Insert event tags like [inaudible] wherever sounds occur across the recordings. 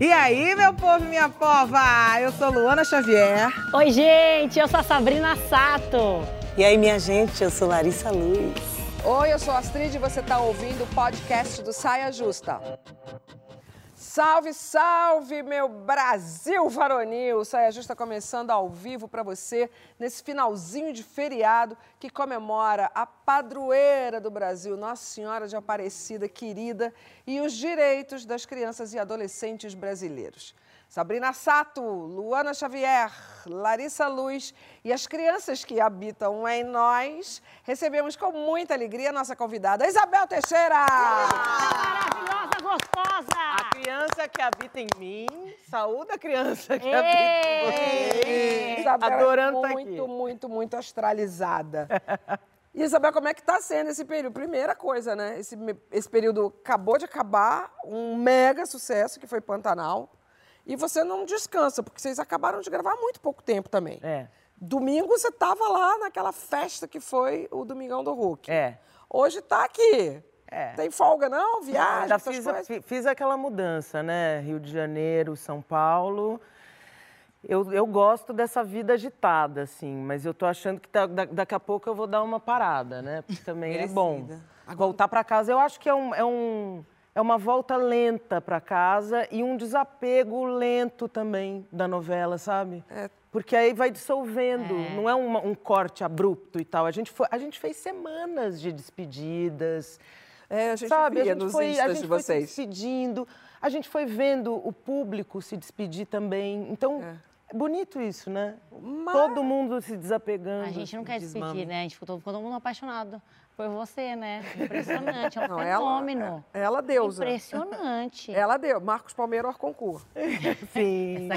E aí, meu povo e minha pova? Eu sou Luana Xavier. Oi, gente, eu sou a Sabrina Sato. E aí, minha gente, eu sou Larissa Luz. Oi, eu sou a Astrid e você está ouvindo o podcast do Saia Justa. Salve, salve, meu Brasil varonil! Saia Justa começando ao vivo para você nesse finalzinho de feriado que comemora a padroeira do Brasil, Nossa Senhora de Aparecida querida e os direitos das crianças e adolescentes brasileiros. Sabrina Sato, Luana Xavier, Larissa Luz e as crianças que habitam em nós, recebemos com muita alegria a nossa convidada, Isabel Teixeira! Maravilhosa, gostosa! A criança que habita em mim, saúde a criança que Ei! habita em você. Isabel Adorando é muito, aqui. muito, muito astralizada. E, [laughs] Isabel, como é que está sendo esse período? Primeira coisa, né? Esse, esse período acabou de acabar, um mega sucesso que foi Pantanal. E você não descansa, porque vocês acabaram de gravar há muito pouco tempo também. É. Domingo você estava lá naquela festa que foi o Domingão do Hulk. É. Hoje está aqui. É. Tem folga não? Viagem, Já essas fiz, a- fiz aquela mudança, né? Rio de Janeiro, São Paulo. Eu, eu gosto dessa vida agitada, assim, mas eu tô achando que tá- da- daqui a pouco eu vou dar uma parada, né? Porque também é bom. Merecida. Voltar para casa, eu acho que é, um, é, um, é uma volta lenta para casa e um desapego lento também da novela, sabe? É. Porque aí vai dissolvendo, não é uma- um corte abrupto e tal. A gente, foi, a gente fez semanas de despedidas, É, a gente sabe? via a gente nos foi, a gente de foi se vocês. despedindo, a gente foi vendo o público se despedir também. Então, é, bonito isso, né? Todo mundo se desapegando. A gente não quer despedir, né? A gente ficou todo mundo apaixonado por você, né? Impressionante, é um Não, ela- fenômeno. Ela deusa. Impressionante. Ela deu. Marcos Palmeira, Orconcourt. [laughs] Sim.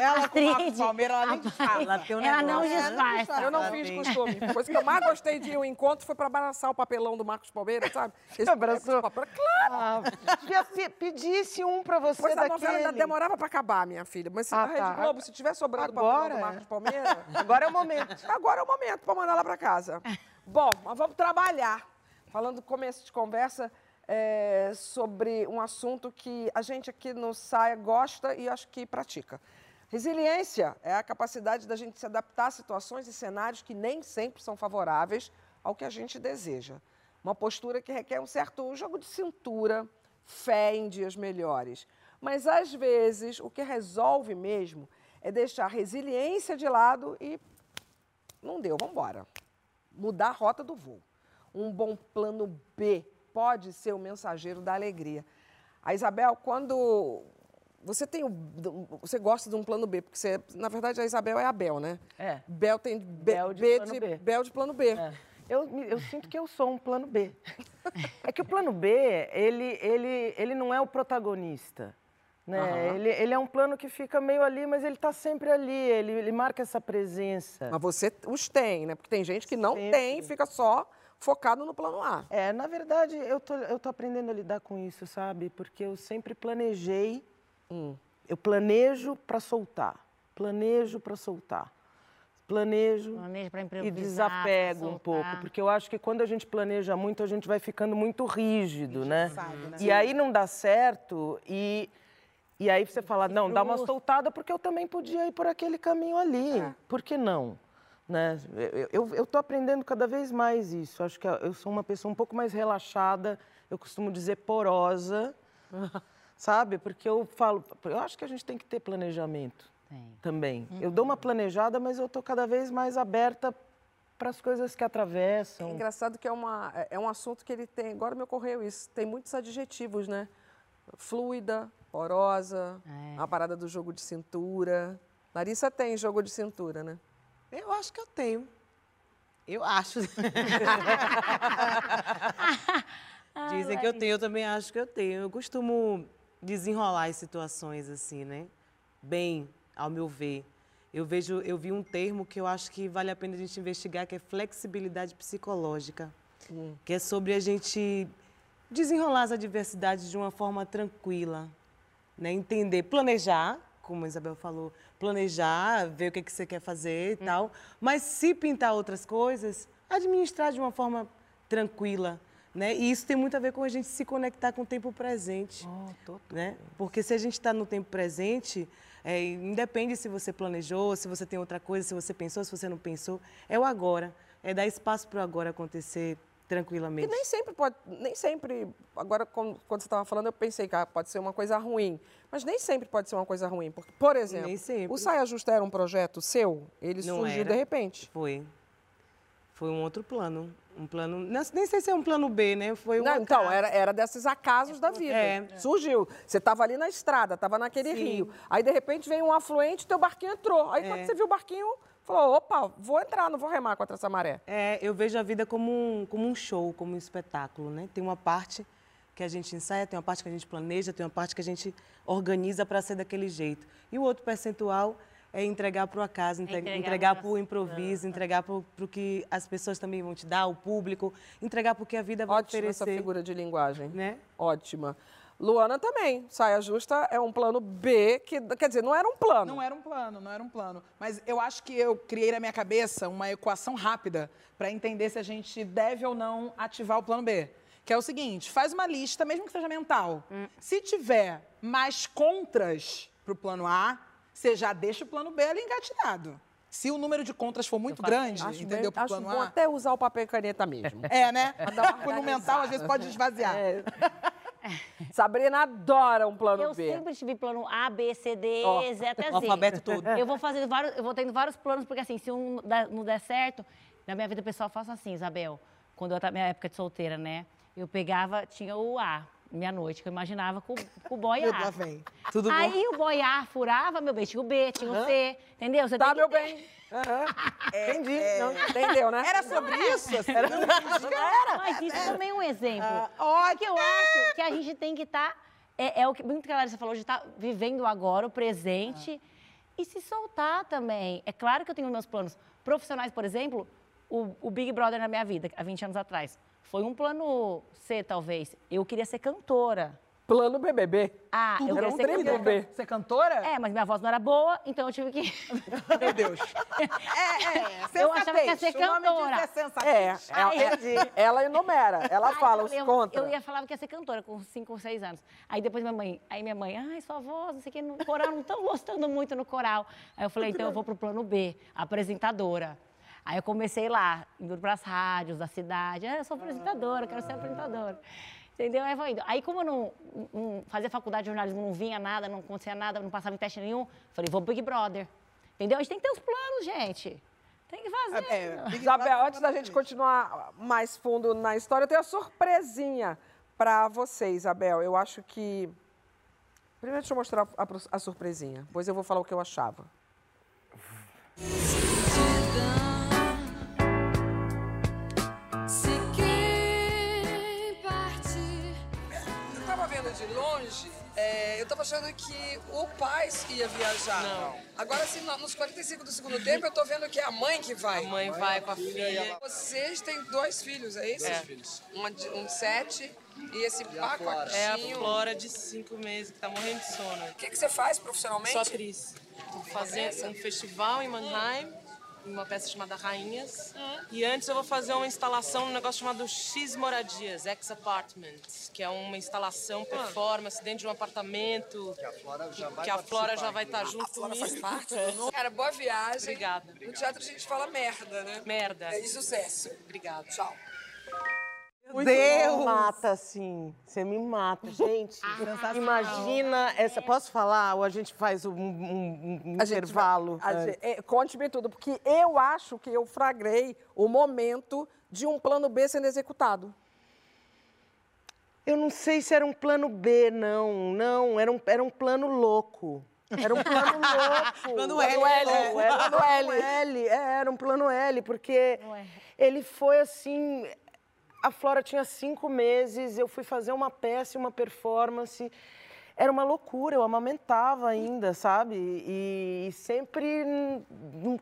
Ela com o Marcos Astrid, Palmeira, ela nem fala. Ela tem um Ela não disfarça. Eu não Ela fiz costume. A coisa que eu mais gostei de ao encontro foi para abraçar o papelão do Marcos Palmeira, sabe? Esse abraçou? papel- Claro! Ah, pedisse um pra você Pois a daquele. novela ainda demorava para acabar, minha filha. Mas se Ah, na Rede tá. Globo, se tiver sobrando o Agora papelão do é. Marcos Palmeira, Agora é o momento. agora é o momento para mandar ela para casa. Bom, mas vamos trabalhar. Falando do começo de conversa é, sobre um assunto que a gente aqui no Saia gosta e acho que pratica. Resiliência é a capacidade da gente se adaptar a situações e cenários que nem sempre são favoráveis ao que a gente deseja. Uma postura que requer um certo jogo de cintura, fé em dias melhores. Mas, às vezes, o que resolve mesmo é deixar resiliência de lado e não deu, vamos embora. Mudar a rota do voo. Um bom plano B pode ser o mensageiro da alegria. A Isabel, quando você tem o, você gosta de um plano B, porque você, na verdade a Isabel é a Bel, né? É. Bel tem B, Bel de B plano de, B. Bel de plano B. É. Eu, eu sinto que eu sou um plano B. [laughs] É que o plano B, ele, ele, ele não é o protagonista. Né? Aham. Ele, ele é um plano que fica meio ali, mas ele está sempre ali, ele, ele marca essa presença. Mas você os tem, né? Porque tem gente que não Sempre. tem e fica só focado no plano A. É, na verdade, eu tô, eu tô aprendendo a lidar com isso, sabe? Porque eu sempre planejei, Hum. eu planejo para soltar, planejo para soltar, planejo e desapego um pouco, porque eu acho que quando a gente planeja muito, a gente vai ficando muito rígido, né? Engessado, né? E aí não dá certo e e aí você fala, não, dá uma soltada porque eu também podia ir por aquele caminho ali. Por que não? Né? Eu, tô aprendendo cada vez mais isso. Acho que eu sou uma pessoa um pouco mais relaxada, eu costumo dizer porosa, [laughs] sabe? Porque eu falo, eu acho que a gente tem que ter planejamento Tem. também. Eu dou uma planejada, mas eu tô cada vez mais aberta para as coisas que É atravessam. engraçado que é, uma, é- é um assunto que ele tem, agora me ocorreu isso, tem muitos adjetivos, né? Fluida, porosa, É. a parada do jogo de cintura. Larissa tem jogo de cintura, né? Eu acho que eu tenho. Eu acho. [laughs] Dizem que eu tenho, eu também acho que eu tenho. Eu costumo desenrolar as situações assim, né? Bem, ao meu ver. Eu vejo, eu vi um termo que eu acho que vale a pena a gente investigar, que é flexibilidade psicológica, que é sobre a gente desenrolar as adversidades de uma forma tranquila, né? Entender, planejar, como a Isabel falou, planejar, ver o que, que você quer fazer e tal, mas se pintar outras coisas, administrar de uma forma tranquila, Né? E isso tem muito a ver com a gente se conectar com o tempo presente. Oh, né? Porque se a gente está no tempo presente, é, independe se você planejou, se você tem outra coisa, se você pensou, se você não pensou, é o agora. É dar espaço para o agora acontecer tranquilamente. E nem sempre pode, nem sempre, agora quando, quando você estava falando, eu pensei que ah, pode ser uma coisa ruim, mas nem sempre pode ser uma coisa ruim, porque, por exemplo, o Saia Justa era um projeto seu, ele Não surgiu era. de repente. Foi. Foi um outro plano. Um plano. Nem sei se é um plano B, né? Foi um. Não, então, era, era desses acasos da vida. É. Surgiu. Você estava ali na estrada, estava naquele Sim. rio. Aí, de repente, vem um afluente, teu barquinho entrou. Aí, é. quando você viu o barquinho, falou: opa, vou entrar, não vou remar contra essa maré. É, eu vejo a vida como um, como um show, como um espetáculo, né? Tem uma parte que a gente ensaia, tem uma parte que a gente planeja, tem uma parte que a gente organiza para ser daquele jeito. E o outro percentual é entregar para o acaso, entregar, entregar para o improviso, entregar para o que as pessoas também vão te dar, o público, entregar para o que a vida vai Ótima oferecer. essa figura de linguagem. Né? Ótima. Luana também. Saia justa é um plano B, que quer dizer, não era um plano. Não era um plano, não era um plano. Mas eu acho que eu criei na minha cabeça uma equação rápida para entender se a gente deve ou não ativar o plano B. Que é o seguinte: faz uma lista, mesmo que seja mental. Hum. Se tiver mais contras para o plano A, você já deixa o plano B ali engatilhado. Se o número de contras for muito grande, acho entendeu? Bem, acho bom até usar o papel e caneta mesmo. É, né? no [laughs] mental, às vezes, pode esvaziar. É. [laughs] Sabrina adora um plano eu B. Eu sempre tive plano A, B, C, D, oh, Z até Z. O alfabeto todo. Eu vou fazendo vários, eu vou tendo vários planos, porque assim, se um não der certo, na minha vida pessoal eu faço assim, Isabel. Quando eu estava na minha época de solteira, né? Eu pegava, tinha o A minha noite, que eu imaginava com, com o boy A. [laughs] Vem. Tudo Aí bom? o boy A furava, meu bem, tinha o B, tinha o C, entendeu? Você tá, meu ter... bem. Uhum. É, Entendi. É... Não, entendeu, né? Era sobre não isso? Assim, era. Não, era. Mas isso é. também é um exemplo. Ah, que eu acho que a gente tem que estar... Tá, é, é, o que muito que a Larissa falou, de estar tá vivendo agora, o presente, ah. e se soltar também. É claro que eu tenho meus planos profissionais, por exemplo, o, o Big Brother na minha vida, há 20 anos atrás. Foi um plano C, talvez. Eu queria ser cantora. Plano BBB. Ah, Tudo eu queria um ser cantora. Ser cantora? É, mas minha voz não era boa, então eu tive que... [laughs] Meu Deus. [laughs] É, é, Eu achava que ia ser cantora. É, é, é, ela enumera, ela Ai, fala os eu, contra. Eu ia falar que ia ser cantora com 5 ou 6 anos. Aí depois minha mãe, aí minha mãe, ai, sua voz, não sei o que, no coral, não estão gostando muito no coral. Aí eu falei, então eu vou pro plano B, apresentadora. Aí eu comecei lá, indo para as rádios da cidade. Ah, eu sou apresentadora, quero ser apresentadora. Entendeu? Aí, indo. Aí como eu não, não, fazia faculdade de jornalismo, não vinha nada, não acontecia nada, não passava em teste nenhum, falei, vou Big Brother. Entendeu? A gente tem que ter os planos, gente. Tem que fazer. É, é Isabel, antes da gente continuar mais fundo na história, eu tenho uma surpresinha para você, Isabel. Eu acho que. Primeiro, deixa eu mostrar a, a surpresinha. Depois eu vou falar o que eu achava. De longe, é, eu tava achando que o pai ia viajar. Não. Agora, assim, nos 45 do segundo tempo, eu tô vendo que é a mãe que vai. A mãe vai com a filha. Vocês têm dois filhos, é isso? É. filhos. Um, um de sete e esse e pacotinho. É a Flora de cinco meses, que tá morrendo de sono. O que, que você faz profissionalmente? Sou atriz. Tô fazendo um festival em Mannheim uma peça chamada Rainhas. E antes eu vou fazer uma instalação num negócio chamado X Moradias, X Apartments, que é uma instalação performance dentro de um apartamento. Que a Flora já vai, que a Flora já vai estar tá junto a Flora comigo. Faz parte Cara, boa viagem. Obrigada. No teatro a gente fala merda, né? Merda. É, e sucesso. Obrigada. Tchau. Meu Deus! Me mata, assim. Você me mata. Gente, [laughs] ah, imagina essa. Posso falar? Ou a gente faz um, um, um intervalo? Gente, é, Conte-me tudo, porque eu acho que eu fragrei o momento de um plano B sendo executado. Eu não sei se era um plano B, não. Não, era um, era um plano louco. Era um plano [laughs] louco. plano L. Plano L. É, era um plano L. É, era um plano L, porque ele foi assim a Flora tinha cinco meses, eu fui fazer uma peça, uma performance. Era uma loucura, eu amamentava ainda, sabe? E, e sempre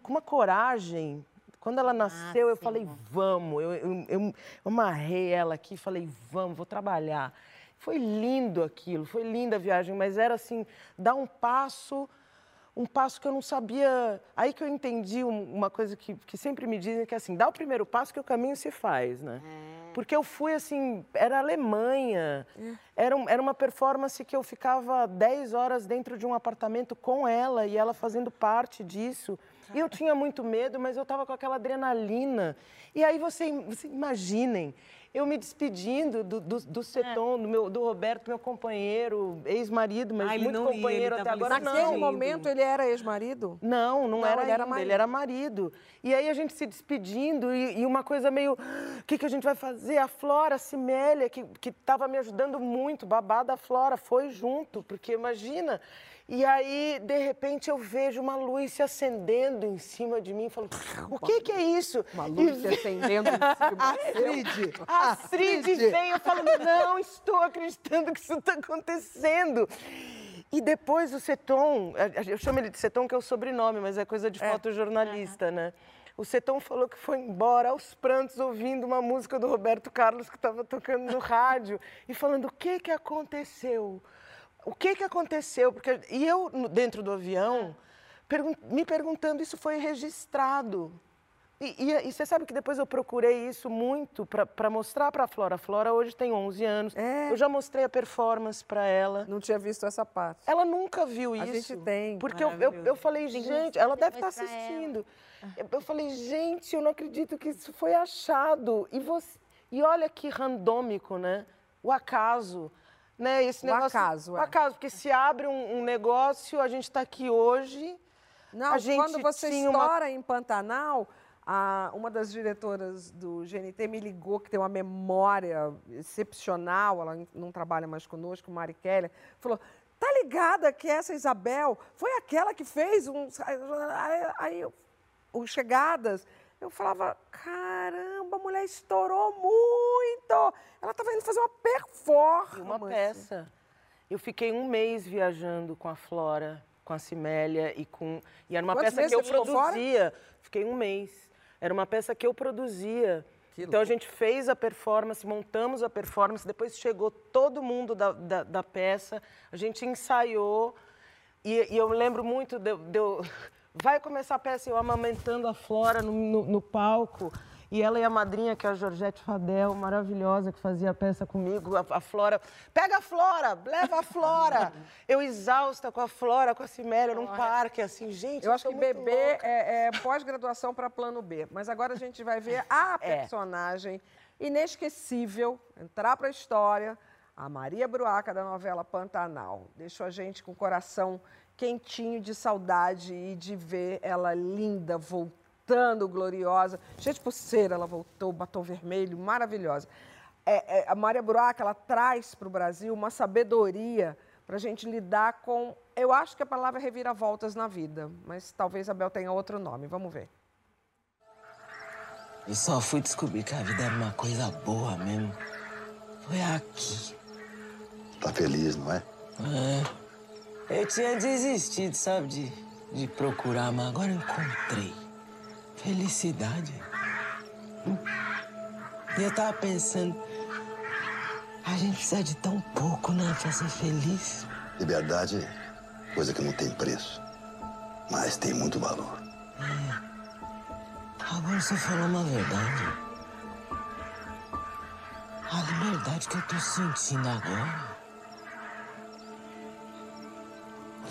com uma coragem. Quando ela nasceu, ah, eu falei, vamos. Eu, eu, eu, eu amarrei ela aqui, falei, vamos, vou trabalhar. Foi lindo aquilo, foi linda a viagem, mas era assim, dar um passo um passo que eu não sabia. Aí que eu entendi uma coisa que, que sempre me dizem, que é assim, dá o primeiro passo que o caminho se faz, né? É. Porque eu fui assim, era Alemanha, é. era, era uma performance que eu ficava 10 horas dentro de um apartamento com ela e ela fazendo parte disso. E eu tinha muito medo, mas eu estava com aquela adrenalina. E aí você, você imaginem, eu me despedindo do, do, do Seton, é. do, meu, do Roberto, meu companheiro, ex-marido, mas ah, muito companheiro ia, até agora. Naquele momento ele era ex-marido? Não, não, não, era ele era marido. ele era marido. E aí a gente se despedindo e, e uma coisa meio, o que, que a gente vai fazer? A Flora, a Cimélia, que estava me ajudando muito, babada a Flora, foi junto, porque imagina... E aí, de repente, eu vejo uma luz se acendendo em cima de mim. Falo, o que, que é isso? Uma luz se acendendo em cima. [laughs] Astrid! Astrid veio falando, não estou acreditando que isso está acontecendo. E depois o Seton, eu chamo ele de Seton que é o sobrenome, mas é coisa de é. fotojornalista, uhum. né? O Seton falou que foi embora aos prantos ouvindo uma música do Roberto Carlos que estava tocando no rádio e falando o que que aconteceu o que, que aconteceu? Porque, e eu, dentro do avião, pergun me perguntando, isso foi registrado. E, e, e, você sabe que depois eu procurei isso muito para mostrar para a Flora. A Flora hoje tem 11 anos. É. Eu já mostrei a performance para ela. Não tinha visto essa parte. Ela nunca viu a isso. A gente tem. Porque eu, eu, eu, falei, gente, ela deve estar tá assistindo. Eu, eu falei, gente, eu não acredito que isso foi achado. E, você, e olha que randômico, né? O acaso né? Esse o negócio, acaso. O é. acaso, porque se abre um, um negócio, a gente está aqui hoje. Não, quando você estoura uma... em Pantanal, a, uma das diretoras do GNT me ligou, que tem uma memória excepcional, ela não trabalha mais conosco, Mari Keller, falou, tá ligada que essa Isabel foi aquela que fez uns... Aí, aí, os Chegadas, eu falava, caramba, a mulher estourou muito. Ela estava indo fazer uma performance. Uma peça. Eu fiquei um mês viajando com a Flora, com a Cimélia e com. E era uma Quantos peça que eu produzia. Fiquei um mês. Era uma peça que eu produzia. Que então a gente fez a performance, montamos a performance, depois chegou todo mundo da, da, da peça, a gente ensaiou. E, e, eu lembro muito de, de, Vai começar a peça, eu amamentando a Flora no, no, no palco. E ela e a madrinha, que é a Georgette Fadel, maravilhosa, que fazia a peça comigo, a, a, Flora. Pega a Flora, leva a Flora. eu exausta com a Flora, com a Cimélia, num parque, assim, gente. Eu acho que bebê é, é pós-graduação para plano B. Mas agora a gente vai ver a [laughs] é. personagem é. inesquecível, entrar para a história, a Maria Bruaca da novela Pantanal. Deixou a gente com o coração quentinho de saudade e de ver ela linda, voltando, gloriosa. Cheia de pulseira, ela voltou, batom vermelho, maravilhosa. É, é, a Maria Buraca, ela traz para o Brasil uma sabedoria para a gente lidar com. Eu acho que a palavra é reviravoltas na vida, mas talvez a Bel tenha outro nome. Vamos ver. E só fui descobrir que a vida era uma coisa boa mesmo. Foi aqui. Tá feliz, não é? É. Eu tinha desistido, sabe, de, de procurar, mas agora eu encontrei. Felicidade. E eu tava pensando, a gente precisa de tão pouco, né, pra ser feliz. Liberdade é coisa que não tem preço, mas tem muito valor. É. Agora você falou uma verdade. A liberdade que eu tô sentindo agora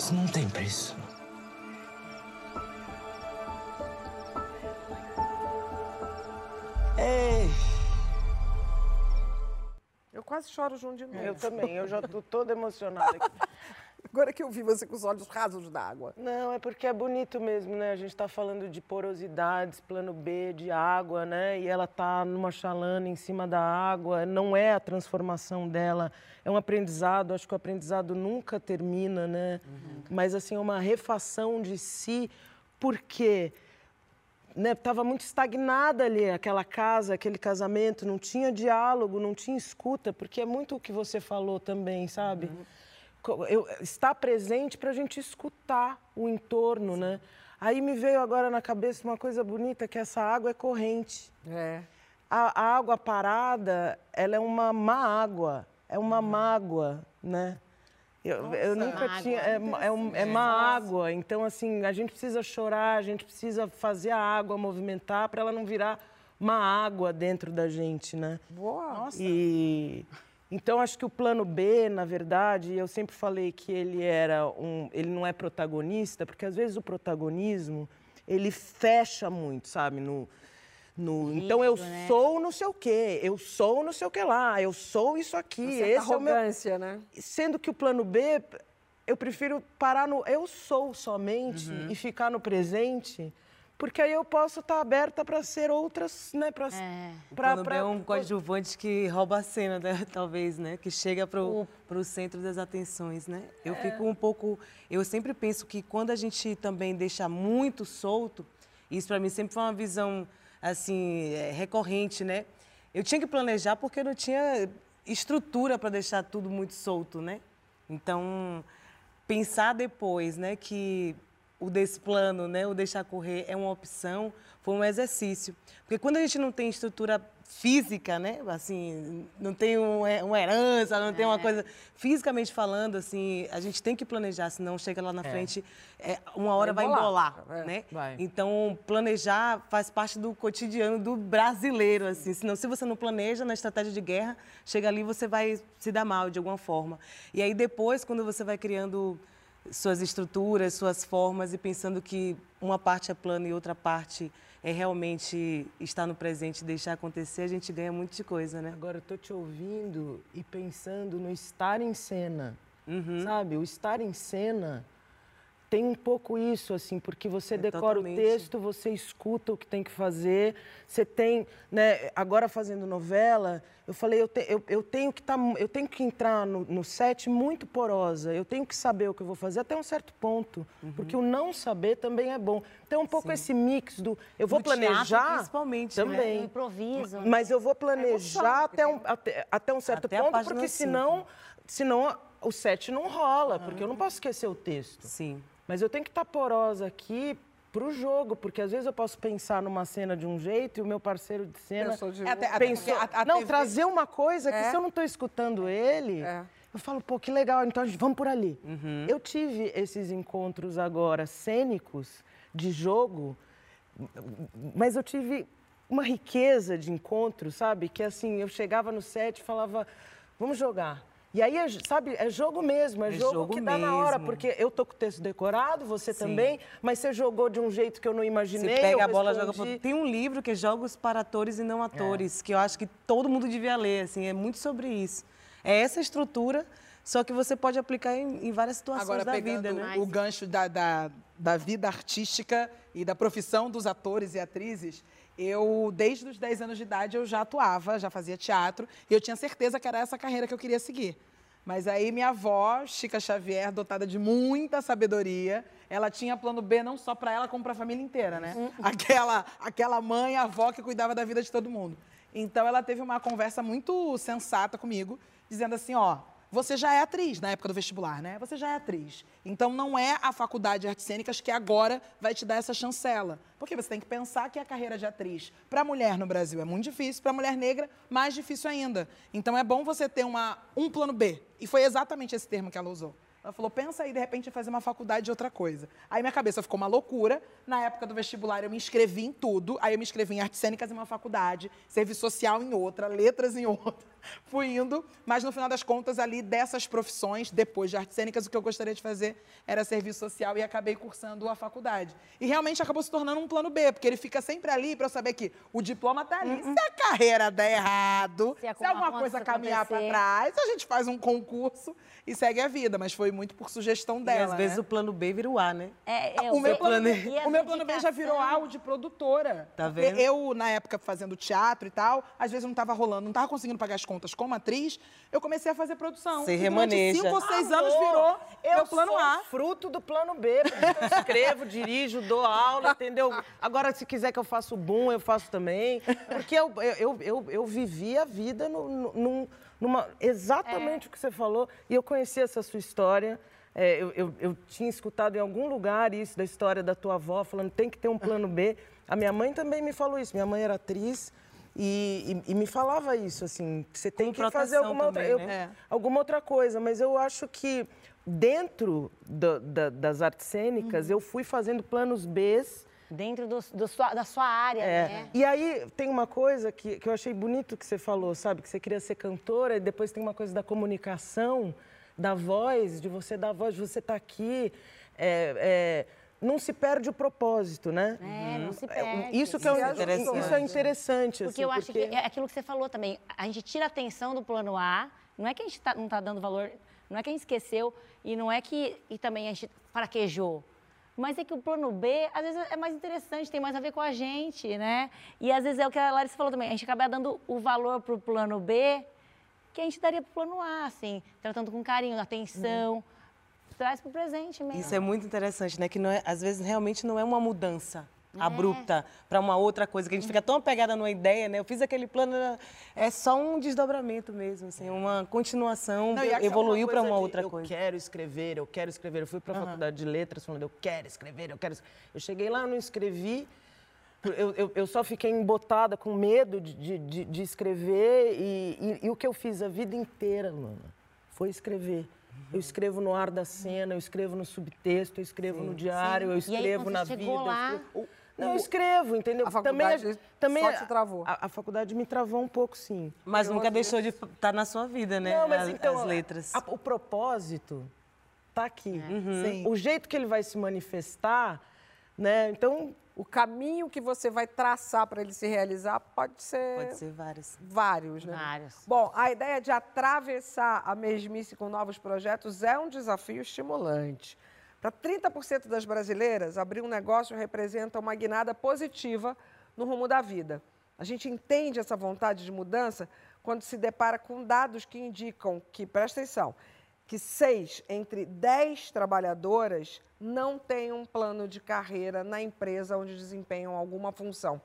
Isso não tem preço. Ei! Eu quase choro junto de novo. Eu também, eu já tô toda emocionada aqui. [laughs] Agora que eu vi você com os olhos rasos d'água. Não, é porque é bonito mesmo, né? A gente está falando de porosidades, plano B, de água, né? E ela está numa chalana em cima da água. Não é a transformação dela, é um aprendizado. Acho que o aprendizado nunca termina, né? Uhum. Mas, assim, é uma refação de si, porque estava né, muito estagnada ali aquela casa, aquele casamento, não tinha diálogo, não tinha escuta, porque é muito o que você falou também, sabe? Uhum eu, estar presente para a gente escutar o entorno, Sim. né? Aí me veio agora na cabeça uma coisa bonita, que essa água é corrente. É. A, a água parada, ela é uma má água, é uma uhum. mágoa, né? Eu, eu nunca tinha. É, é, um- é má água. Então, assim, a gente precisa chorar, a gente precisa fazer a água movimentar para ela não virar uma água dentro da gente, né? Boa. Nossa. E então acho que o plano B, na verdade, eu sempre falei que ele era um, ele não é protagonista, porque às vezes o protagonismo ele fecha muito, sabe, no no, então eu né? sou não sei o quê, eu sou não sei o que lá, eu sou isso aqui, Uma certa esse é o meu arrogância, né? sendo que o plano B, eu prefiro parar no eu sou somente Uhum. e ficar no presente, porque aí eu posso estar aberta para ser outras, né, para É. Plano B é um coadjuvante que rouba a cena, né, [laughs] talvez, né? Que chega para o centro das atenções, né? Eu fico um pouco... Eu sempre penso que quando a gente também deixa muito solto, isso para mim sempre foi uma visão, assim, é, recorrente, né? Eu tinha que planejar porque eu não tinha estrutura para deixar tudo muito solto, né? Então, pensar depois, né, que o desplano, né, o deixar correr é uma opção, foi um exercício. Porque quando a gente não tem estrutura física, né, assim, não tem um, é, uma herança, não tem uma coisa fisicamente falando, assim, a gente tem que planejar, senão chega lá na frente, é, uma hora vai embolar, embolar, é. né? Vai. Então, planejar faz parte do cotidiano do brasileiro, assim. Senão, se você não planeja na estratégia de guerra, chega ali você vai se dar mal de alguma forma. E aí depois, quando você vai criando suas estruturas, suas formas e pensando que uma parte é plano e outra parte é realmente estar no presente e deixar acontecer, a gente ganha muito de coisa, né? Agora eu tô te ouvindo e pensando no estar em cena. Uhum. Sabe? O estar em cena tem um pouco isso, assim, porque você decora totalmente. o texto, você escuta o que tem que fazer, você tem, né, agora fazendo novela, eu falei, eu, te- eu, eu tenho que tá, eu tenho que entrar no, no set muito porosa, eu tenho que saber o que eu vou fazer até um certo ponto, Uhum. porque o não saber também é bom. Então, um pouco esse mix do, eu vou No teatro, planejar principalmente, né? também. Eu improviso. Mas eu vou planejar até, um, até, até um certo Até ponto, porque cinco. senão, senão o set não rola, porque eu não posso esquecer o texto. Sim. Mas eu tenho que estar porosa aqui pro jogo, porque às vezes eu posso pensar numa cena de um jeito e o meu parceiro de cena Pensou de É, até- até pensou... a- a não, TV trazer uma coisa que É. se eu não estou escutando ele, É. eu falo, pô, que legal, então a gente- vamos por ali. Uhum. Eu tive esses encontros agora cênicos de jogo, mas eu tive uma riqueza de encontros, sabe? Que assim, eu chegava no set e falava, vamos jogar. E aí, é, sabe, é jogo mesmo, é, É jogo, jogo que dá na hora, porque eu tô com o texto decorado, você também, mas você jogou de um jeito que eu não Você imaginei. pega eu a bola, joga pro... Tem um livro que é Jogos para Atores e Não Atores, que eu acho que todo mundo devia ler, assim, é muito sobre isso. É essa estrutura, só que você pode aplicar em, em várias situações Agora, da pegando vida, né? o gancho da, da, da vida artística e da profissão dos atores e atrizes, eu, desde os 10 anos de idade, eu já atuava, já fazia teatro, e eu tinha certeza que era essa carreira que eu queria seguir. Mas aí minha avó, Chica Xavier, dotada de muita sabedoria, ela tinha plano B não só para ela, como para a família inteira, né? [laughs] Aquela, aquela mãe, avó que cuidava da vida de todo mundo. Então ela teve uma conversa muito sensata comigo, dizendo assim, ó, você já é atriz na época do vestibular, né? Você já é atriz. Então não é a faculdade de artes cênicas que agora vai te dar essa chancela. Porque você tem que pensar que a carreira de atriz para mulher no Brasil é muito difícil, para mulher negra mais difícil ainda. Então é bom você ter uma, um plano B. E foi exatamente esse termo que ela usou. Ela falou, pensa aí, de repente, em fazer uma faculdade de outra coisa. Aí minha cabeça ficou uma loucura. Na época do vestibular, eu me inscrevi em tudo. Aí eu me inscrevi em artes cênicas em uma faculdade, serviço social em outra, letras em outra. [laughs] Fui indo, mas no final das contas, ali dessas profissões, depois de artes cênicas, o que eu gostaria de fazer era serviço social e acabei cursando a faculdade. E realmente acabou se tornando um plano B, porque ele fica sempre ali para eu saber que o diploma tá ali. Se a carreira der errado, Se se, alguma coisa caminhar para trás, a gente faz um concurso e segue a vida. Mas foi muito por sugestão E dela. às vezes né? o plano B vira o A, né? É, é, O meu, plano, e B, a o meu plano B já virou dedicação. algo de produtora. Tá vendo? Eu, na época, fazendo teatro e tal, às vezes não estava rolando, não estava conseguindo pagar as contas como atriz, eu comecei a fazer produção. Você E remaneja. cinco ou seis Amor, anos virou eu meu plano sou A. fruto do plano B. Eu escrevo, [laughs] dirijo, dou aula, entendeu? Agora, se quiser que eu faça o boom, eu faço também. Porque eu, eu, eu, eu vivi a vida no, no- num- numa, exatamente o que você falou. E eu conheci essa sua história. É, eu, eu, eu tinha escutado em algum lugar isso da história da tua avó, falando tem que ter um plano B. A minha mãe também me falou isso. Minha mãe era atriz. E, e, e me falava isso, assim, que você tem que fazer alguma outra, também, eu- né? alguma outra coisa. Mas eu acho que dentro do- da- das artes cênicas, Uhum. eu fui fazendo planos Bs. Dentro do, do sua- da sua área, É. né? E aí tem uma coisa que, que eu achei bonito que você falou, sabe? Que você queria ser cantora e depois tem uma coisa da comunicação, da voz, de você dar voz, de você estar aqui. É, é, não se perde o propósito, né? É, não se É, perde. Isso, que é, um- Isso é interessante. isso é interessante. Porque assim, eu acho porque- que é aquilo que você falou também. A gente tira a atenção do plano A, não é que a gente tá- não está dando valor, não é que a gente esqueceu e não é que e também a gente fraquejou. Mas é que o plano B, às vezes, é mais interessante, tem mais a ver com a gente, né? E às vezes é o que a Larissa falou também, a gente acaba dando o valor para o plano B que a gente daria para o plano A, assim, tratando com carinho, atenção. Traz para o presente mesmo. Isso é muito interessante, né? Que não é, às vezes realmente não é uma mudança É. abrupta para uma outra coisa, que a gente fica tão apegada numa ideia, né? Eu fiz aquele plano, é só um desdobramento mesmo, assim, uma continuação, Não, e aquela evoluiu para uma de, outra eu coisa. quero escrever, eu quero escrever. Eu fui para a faculdade de letras falando, eu quero escrever, eu quero. Eu cheguei lá, não escrevi. Eu, eu, eu só fiquei embotada com medo de, de, de- escrever. E, e- e o que eu fiz a vida inteira, Luana, foi escrever. Eu escrevo no ar da cena, eu escrevo no subtexto, eu escrevo no diário, eu E aí, escrevo quando na vida. chegou eu lá- escrevo- Não, eu escrevo, entendeu? A faculdade também, também só te travou. A, a faculdade me travou um pouco, sim. Mas nunca deixou de estar na sua vida, né? Não, mas as, então, as letras. a- o propósito tá aqui. Sim. O jeito que ele vai se manifestar, né? Então, O caminho que você vai traçar para ele se realizar pode ser, Pode ser várias. vários, né? Vários. Bom, a ideia de atravessar a mesmice com novos projetos é um desafio estimulante. Para 30% das brasileiras, abrir um negócio representa uma guinada positiva no rumo da vida. A gente entende essa vontade de mudança quando se depara com dados que indicam que, presta atenção, que seis entre dez trabalhadoras não têm um plano de carreira na empresa onde desempenham alguma função.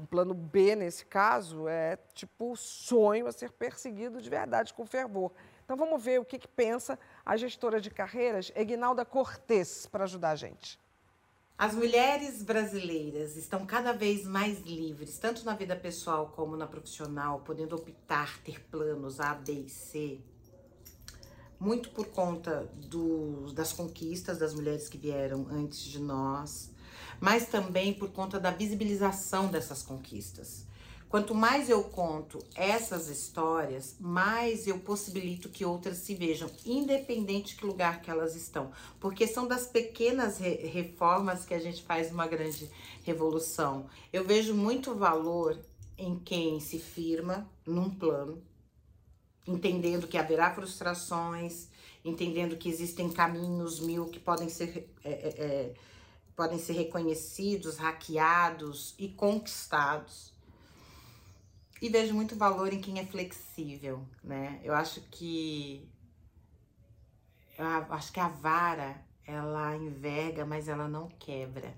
Um plano B, nesse caso, é tipo o sonho a ser perseguido de verdade, com fervor. Então vamos ver o que, que pensa a gestora de carreiras, Egnalda Cortes, para ajudar a gente. As mulheres brasileiras estão cada vez mais livres, tanto na vida pessoal como na profissional, podendo optar ter planos A, B e C, muito por conta do- das conquistas das mulheres que vieram antes de nós, mas também por conta da visibilização dessas conquistas. Quanto mais eu conto essas histórias, mais eu possibilito que outras se vejam, independente de que lugar que elas estão. Porque são das pequenas re- reformas que a gente faz uma grande revolução. Eu vejo muito valor em quem se firma num plano, entendendo que haverá frustrações, entendendo que existem caminhos mil que podem ser, é, é, é, podem ser reconhecidos, hackeados e conquistados. E vejo muito valor em quem é flexível, né? Eu acho que eu acho que a vara ela enverga, mas ela não quebra.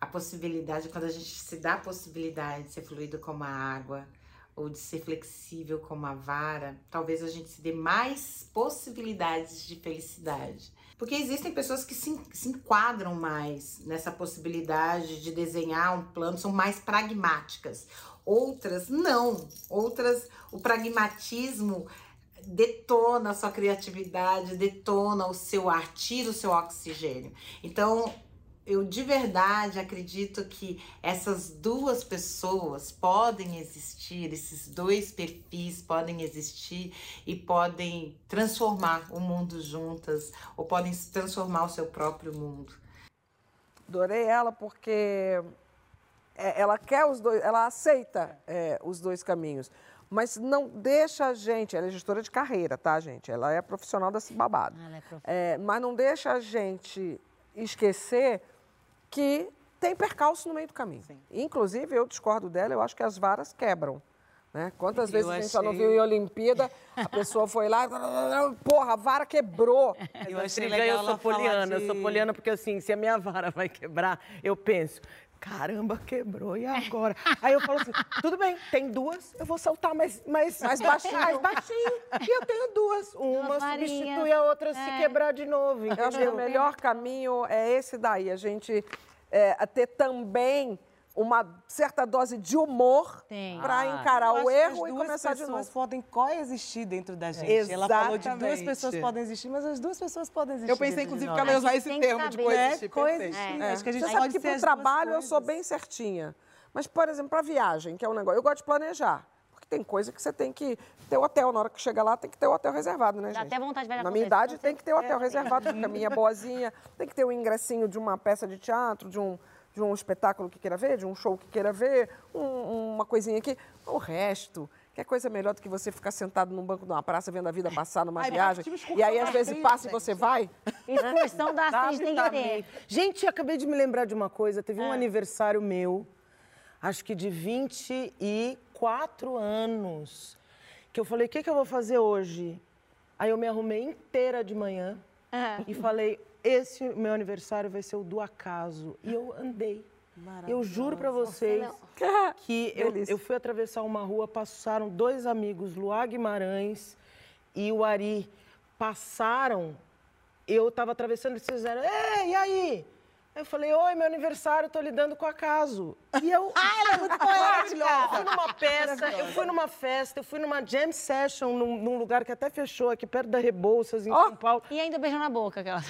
A possibilidade, quando a gente se dá a possibilidade de ser fluido como a água, ou de ser flexível como a vara, talvez a gente se dê mais possibilidades de felicidade. Porque existem pessoas que se, se enquadram mais nessa possibilidade de desenhar um plano, são mais pragmáticas. Outras não. Outras, o pragmatismo detona a sua criatividade, detona o seu ar, tira o seu oxigênio. Então, eu de verdade acredito que essas duas pessoas podem existir, esses dois perfis podem existir e podem transformar o mundo juntas, ou podem transformar o seu próprio mundo. Adorei ela porque é, ela quer os dois, ela aceita é, os dois caminhos. Mas não deixa a gente, ela é gestora de carreira, tá, gente? Ela é profissional desse babado. Ela é prof- É, mas não deixa a gente esquecer que tem percalço no meio do caminho. Inclusive, eu discordo dela, eu acho que as varas quebram. Né? Quantas Eu vezes a gente só não achei- viu em Olimpíada, a pessoa foi lá, porra, a vara quebrou. Eu achei legal eu sou poliana, eu sou de- poliana porque assim, se a minha vara vai quebrar, eu penso, caramba, quebrou, e [laughs] agora? Aí eu falo assim, tudo bem, tem duas, eu vou soltar mais, mais, [laughs] Mais baixinho. mais [laughs] baixinho, e eu tenho duas. Uma substitui a outra se É. quebrar de novo, Eu acho que o entendeu? melhor caminho é esse daí, a gente é, ter também uma certa dose de humor para Ah, encarar eu o erro as e duas começar de pessoas novo. podem coexistir dentro da gente. Ela falou de duas pessoas podem existir, mas as duas pessoas podem existir. Eu pensei, inclusive, que ela ia usar esse termo de coexistir. É, coexistir. perfeito. Acho que a gente Você sabe que as duas trabalho eu sou bem certinha. Mas, por exemplo, para viagem, que é um negócio, eu gosto de planejar. Porque tem coisa que você tem que ter hotel. Na hora que chega lá, tem que ter o hotel reservado, né, Dá gente? até vontade de ver Na minha idade, tem que ter o hotel é, reservado, porque a minha é boazinha. Tem que ter o ingressinho de uma peça de teatro, de um, de um espetáculo que queira ver, de um show que queira ver, um- uma coisinha aqui. O resto, que é coisa melhor do que você ficar sentado num banco de uma praça vendo a vida passar numa Ai, viagem. E aí, às vezes, passa e você vai. Excursão da ter. Exatamente. Gente, acabei de me lembrar de uma coisa. Teve um aniversário meu, acho que de 24 anos, que eu falei, o que, que eu vou fazer hoje? Aí eu me arrumei inteira de manhã e falei, esse meu aniversário vai ser o do acaso. E eu andei. Eu juro pra vocês [laughs] que [laughs] eu, eu fui atravessar uma rua, passaram dois amigos, Luá Guimarães e o Ari, passaram eu estava atravessando e eles fizeram, ei, e aí? Eu falei, oi, meu aniversário, tô lidando com acaso. E eu. [laughs] ah, ela é muito poética! Eu fui numa peça, eu fui numa festa, eu fui numa jam session num, num lugar que até fechou aqui perto da Rebouças, em São Paulo. E ainda beijou na boca aquela.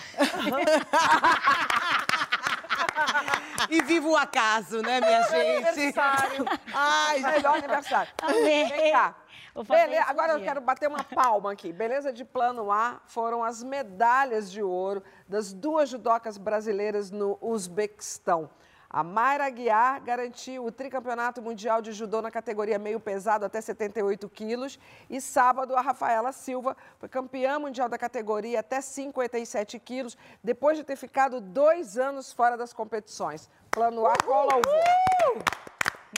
E viva o acaso, né, minha gente? Aniversário. Ai, melhor aniversário. Amei. Vem cá. Beleza, agora eu quero bater uma palma aqui. Beleza de plano A foram as medalhas de ouro das duas judocas brasileiras no Uzbequistão. A Mayra Aguiar garantiu o tricampeonato mundial de judô na categoria meio pesado até 78 quilos. E sábado, a Rafaela Silva foi campeã mundial da categoria até 57 quilos, depois de ter ficado dois anos fora das competições. Plano A cola o voo.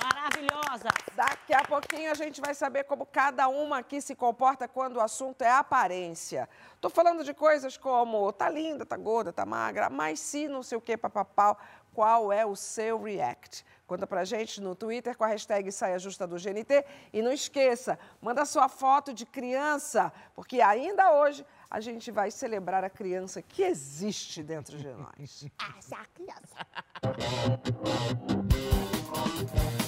Maravilhosa. Daqui a pouquinho a gente vai saber como cada uma aqui se comporta quando o assunto é aparência. Tô falando de coisas como tá linda, tá gorda, tá magra, mas se não sei o que, papapau, qual é o seu react? Conta pra gente no Twitter com a hashtag Saia Justa do GNT. E não esqueça, manda sua foto de criança, porque ainda hoje a gente vai celebrar a criança que existe dentro de nós. [laughs] Essa é a criança. [laughs]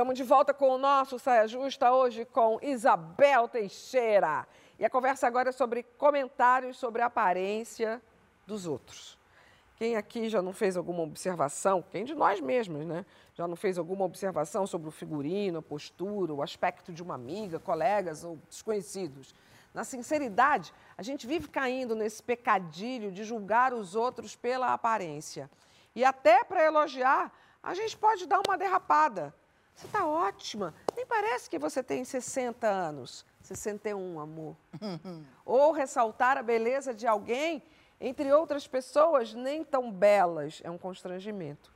Estamos de volta com o nosso Saia Justa, hoje com Isabel Teixeira. E a conversa agora é sobre comentários sobre a aparência dos outros. Quem aqui já não fez alguma observação, quem de nós mesmos, né? Já não fez alguma observação sobre o figurino, a postura, o aspecto de uma amiga, colegas ou desconhecidos? Na sinceridade, a gente vive caindo nesse pecadilho de julgar os outros pela aparência. E até para elogiar, a gente pode dar uma derrapada. Você está ótima. Nem parece que você tem 60 anos. 61, amor. [laughs] Ou ressaltar a beleza de alguém entre outras pessoas nem tão belas. É um constrangimento.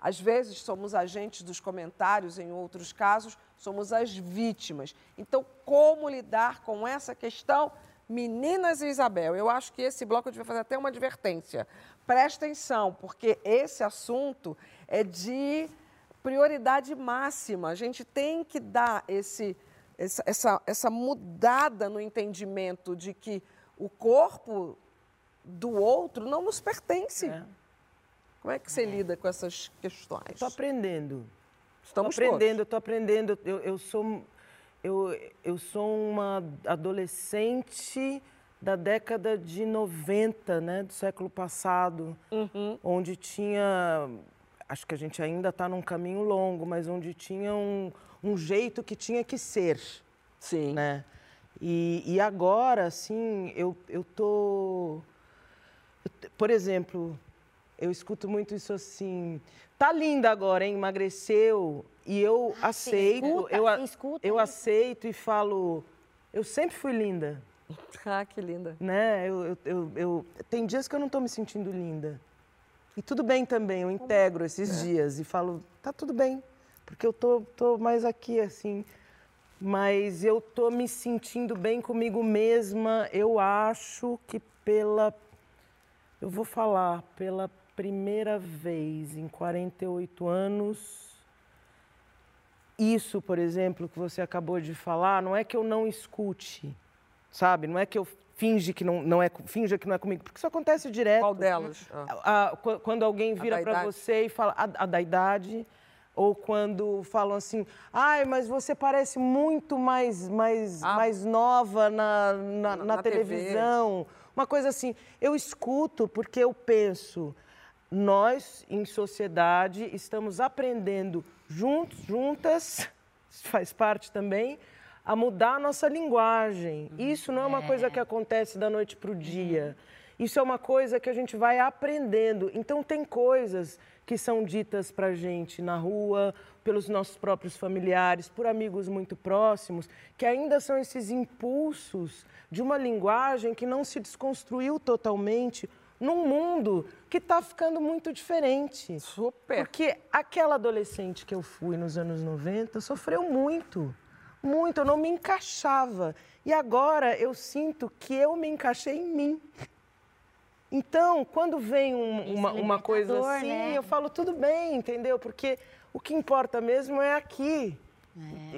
Às vezes somos agentes dos comentários, em outros casos, somos as vítimas. Então, como lidar com essa questão? Meninas e Isabel, eu acho que esse bloco devia fazer até uma advertência. Presta atenção, porque esse assunto é de prioridade máxima. A gente tem que dar esse, essa, essa, essa mudada no entendimento de que o corpo do outro não nos pertence. Como é que você lida com essas questões? Estou aprendendo. Estamos tô aprendendo, estou aprendendo. Eu, eu sou eu, eu sou uma adolescente da década de 90, né, do século passado, onde tinha, acho que a gente ainda está num caminho longo, mas onde tinha um, um jeito que tinha que ser, Sim. né? E, e agora, assim, eu, eu tô, por exemplo, eu escuto muito isso assim, tá linda agora, hein? Emagreceu. E eu aceito, escuta, eu, escuta eu isso? aceito e falo, eu sempre fui linda, [laughs] Ah, que linda. né? Eu, eu, eu, eu- tem dias que eu não tô me sentindo linda. E tudo bem também, eu integro esses dias e falo, tá tudo bem, porque eu tô, tô mais aqui, assim. Mas eu tô me sentindo bem comigo mesma, eu acho que pela eu vou falar pela primeira vez em 48 anos. Isso, por exemplo, que você acabou de falar, não é que eu não escute, sabe? Não é que eu finge que não, não é, finge que não é comigo, porque isso acontece direto. Qual delas? A- a- qu- quando alguém vira para você e fala a, a da idade, ou quando falam assim, ai, mas você parece muito mais, mais, mais nova na, na, na na TV. televisão, uma coisa assim. Eu escuto porque eu penso, nós, em sociedade, estamos aprendendo juntos, juntas, [laughs] faz parte também, a mudar a nossa linguagem. Isso não é uma coisa que acontece da noite para o dia. Isso é uma coisa que a gente vai aprendendo. Então, tem coisas que são ditas para a gente na rua, pelos nossos próprios familiares, por amigos muito próximos, que ainda são esses impulsos de uma linguagem que não se desconstruiu totalmente num mundo que está ficando muito diferente. Super. Porque aquela adolescente que eu fui nos anos 90 sofreu muito, muito, eu não me encaixava. E agora eu sinto que eu me encaixei em mim. Então, quando vem um- uma, uma coisa libertador, assim, né? eu falo tudo bem, entendeu? Porque o que importa mesmo é aqui.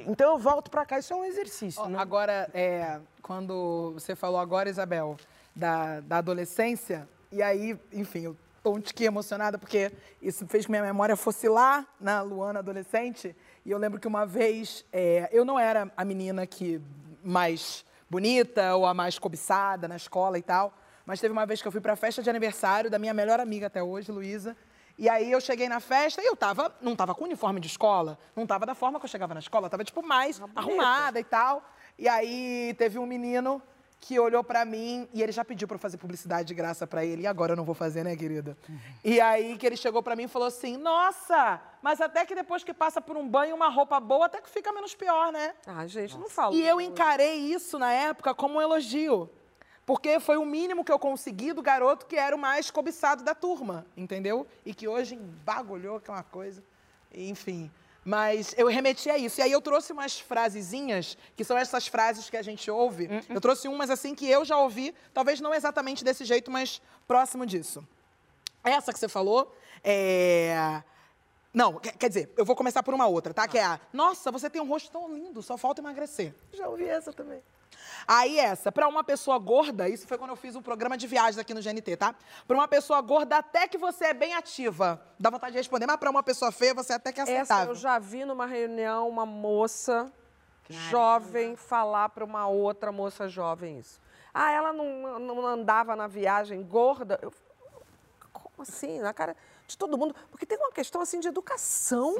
Então eu volto para cá, isso é um exercício, né? Agora, é, quando você falou agora, Isabel, da, da adolescência, e aí, enfim, eu tô um tiquinho emocionada porque isso fez com que minha memória fosse lá na Luana adolescente. E eu lembro que uma vez, é, eu não era a menina que mais bonita ou a mais cobiçada na escola e tal, mas teve uma vez que eu fui para a festa de aniversário da minha melhor amiga até hoje, Luísa, e aí eu cheguei na festa e eu tava, não tava com uniforme de escola, não tava da forma que eu chegava na escola, eu tava tipo mais arrumada e tal. E aí teve um menino que olhou pra mim e ele já pediu pra eu fazer publicidade de graça pra ele. E agora eu não vou fazer, né, querida? E aí que ele chegou pra mim e falou assim: "Nossa, mas até que depois que passa por um banho, uma roupa boa, até que fica menos pior, né?" Ah, gente, não fala. E eu encarei isso na época como um elogio. Porque foi o mínimo que eu consegui do garoto que era o mais cobiçado da turma, entendeu? E que hoje embagulhou, que é uma coisa. Enfim. Mas eu remeti a isso. E aí eu trouxe umas frasezinhas, que são essas frases que a gente ouve. Eu trouxe umas assim que eu já ouvi, talvez não exatamente desse jeito, mas próximo disso. Essa que você falou é. Não, quer dizer, eu vou começar por uma outra, tá? Que é a. Nossa, você tem um rosto tão lindo, só falta emagrecer. Já ouvi essa também. Aí essa, pra uma pessoa gorda, isso foi quando eu fiz um programa de viagens aqui no GNT, tá? Pra uma pessoa gorda, até que você é bem ativa. Dá vontade de responder, mas pra uma pessoa feia, você até que é Essa aceitável. eu já vi numa reunião uma moça jovem falar para uma outra moça jovem isso. Ah, ela não, não andava na viagem gorda. Eu, como assim? Na cara de todo mundo. Porque tem uma questão assim de educação.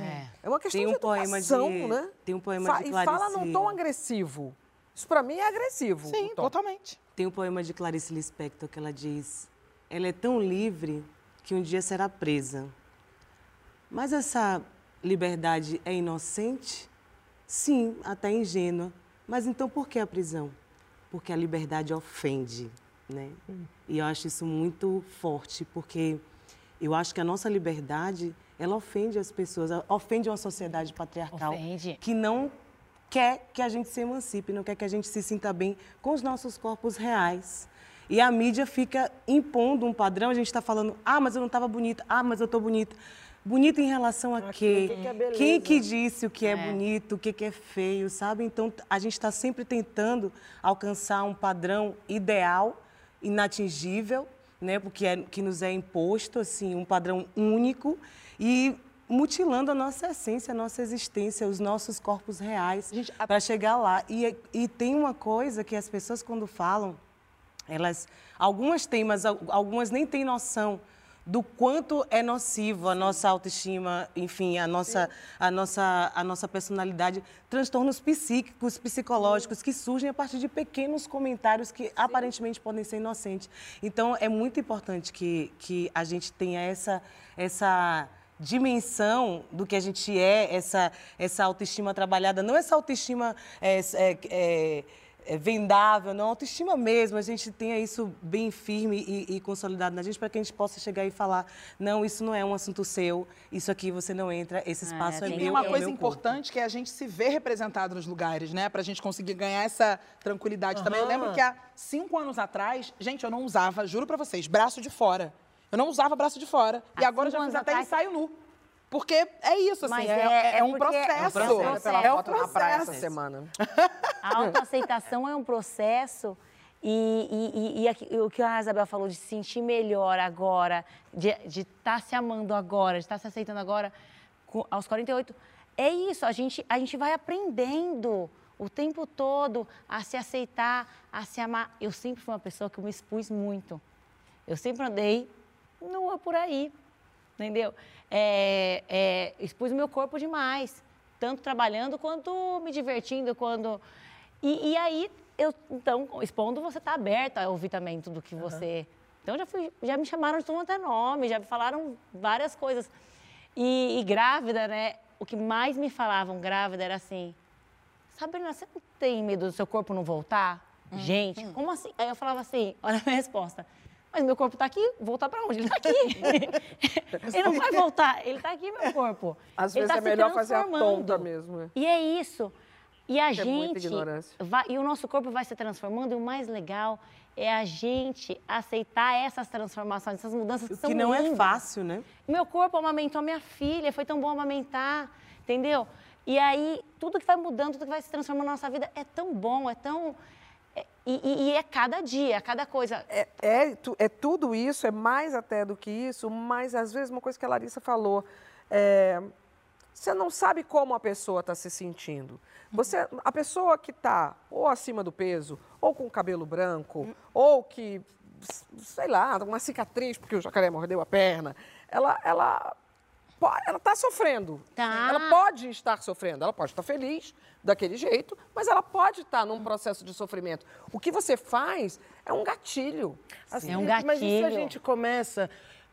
É. É uma questão Tem um de poema educação, de- né? tem um poema de E fala Clarice- num tom agressivo. Isso pra mim é agressivo. Sim, totalmente. Tem um poema de Clarice Lispector que ela diz: Ela é tão livre que um dia será presa. Mas essa liberdade é inocente? Sim, até ingênua. Mas então por que a prisão? Porque a liberdade ofende, né? E eu acho isso muito forte, porque eu acho que a nossa liberdade, ela ofende as pessoas, ofende uma sociedade patriarcal Ofende. que não quer que a gente se emancipe, não quer que a gente se sinta bem com os nossos corpos reais. E a mídia fica impondo um padrão, a gente está falando, ah, mas eu não estava bonita, ah, mas eu estou bonita. Bonita em relação a quê? que que é? Quem que disse o que é, bonito, o que, que é feio, sabe? Então, a gente está sempre tentando alcançar um padrão ideal, inatingível, né? Porque é, que nos é imposto, assim, um padrão único e mutilando a nossa essência, a nossa existência, os nossos corpos reais, para chegar lá. E, e tem uma coisa que as pessoas, quando falam, elas, algumas têm, mas al- algumas nem têm noção do quanto é nocivo a nossa autoestima, enfim, a nossa, a nossa, a nossa personalidade, transtornos psíquicos, psicológicos que surgem a partir de pequenos comentários que aparentemente podem ser inocentes. Então, é muito importante que, que a gente tenha essa, essa dimensão do que a gente é, essa, essa autoestima trabalhada, não essa autoestima é, é, é, é vendável, não, autoestima mesmo, a gente tenha isso bem firme e, e consolidado na gente para que a gente possa chegar e falar, não, isso não é um assunto seu, isso aqui você não entra, esse espaço é, tem meu, Tem uma é coisa meu corpo. importante que é a gente se ver representado nos lugares, né? Pra gente conseguir ganhar essa tranquilidade também. Eu lembro que há cinco anos atrás, gente, eu não usava, juro pra vocês, braço de fora. Eu não usava braço de fora. e Há agora eu já fiz até atrás? ensaio nu. Porque é isso, assim, Mas é, é- é é um processo. É um processo. É um na praia essa processo. semana. A autoaceitação é um processo E, e, e, e aqui- o que a Isabel falou de se sentir melhor agora, de estar se amando agora, de estar se aceitando agora, com- aos 48, é isso, a gente, a gente vai aprendendo o tempo todo a se aceitar, a se amar. Eu sempre fui uma pessoa que me expus muito. Eu sempre andei nua por aí, entendeu? É, é, expus o meu corpo demais, tanto trabalhando quanto me divertindo, quando... E, e aí, eu, então, expondo, você está aberta a ouvir também tudo que você... Então, já, fui, já me chamaram de tudo quanto é nome, já me falaram várias coisas. E, e grávida, né? O que mais me falavam grávida era assim... Sabrina, você não tem medo do seu corpo não voltar? Gente, como assim? Aí eu falava assim, [laughs] olha a minha resposta. Mas meu corpo tá aqui, voltar pra onde? Ele tá aqui. [laughs] ele não vai voltar, ele tá aqui, meu corpo. Às Ele vezes tá é se melhor fazer a tonta mesmo. né? E é isso. E a Que é muita gente. ignorância. vai- e o nosso corpo vai se transformando, e o mais legal é a gente aceitar essas transformações, essas mudanças que O são que não é lindas. fácil, né? Meu corpo amamentou a minha filha, foi tão bom amamentar, entendeu? E aí, tudo que vai mudando, tudo que vai se transformando na nossa vida é tão bom, é tão. É- e, e- e é cada dia, cada coisa. É, é, é tudo isso, é mais até do que isso, mas às vezes uma coisa que a Larissa falou, é, você não sabe como a pessoa está se sentindo. Você, a pessoa que está ou acima do peso, ou com cabelo branco, ou que, sei lá, uma cicatriz porque o jacaré mordeu a perna, ela, ela, ela está sofrendo. Tá. Ela pode estar sofrendo, ela pode estar feliz daquele jeito, mas ela pode estar num processo de sofrimento. O que você faz é um gatilho. Assim, É um Mas e se a gatilho. gente começa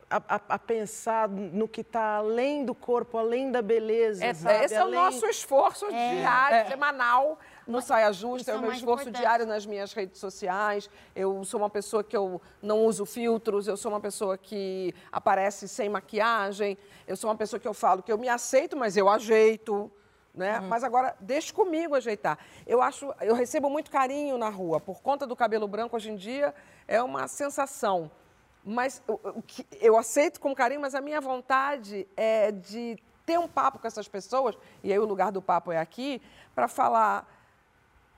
a, a- a pensar no que está além do corpo, além da beleza, É, sabe? esse é o Além- nosso esforço diário, semanal, no Saia Justa. É o meu esforço importante. diário nas minhas redes sociais. Eu sou uma pessoa que eu não uso filtros, eu sou uma pessoa que aparece sem maquiagem, eu sou uma pessoa que eu falo que eu me aceito, mas eu ajeito. Né? Mas agora, deixe comigo ajeitar. Eu acho, eu recebo muito carinho na rua. Por conta do cabelo branco, hoje em dia, é uma sensação. Mas o que- eu aceito com carinho, mas a minha vontade é de ter um papo com essas pessoas, e aí o lugar do papo é aqui, para falar.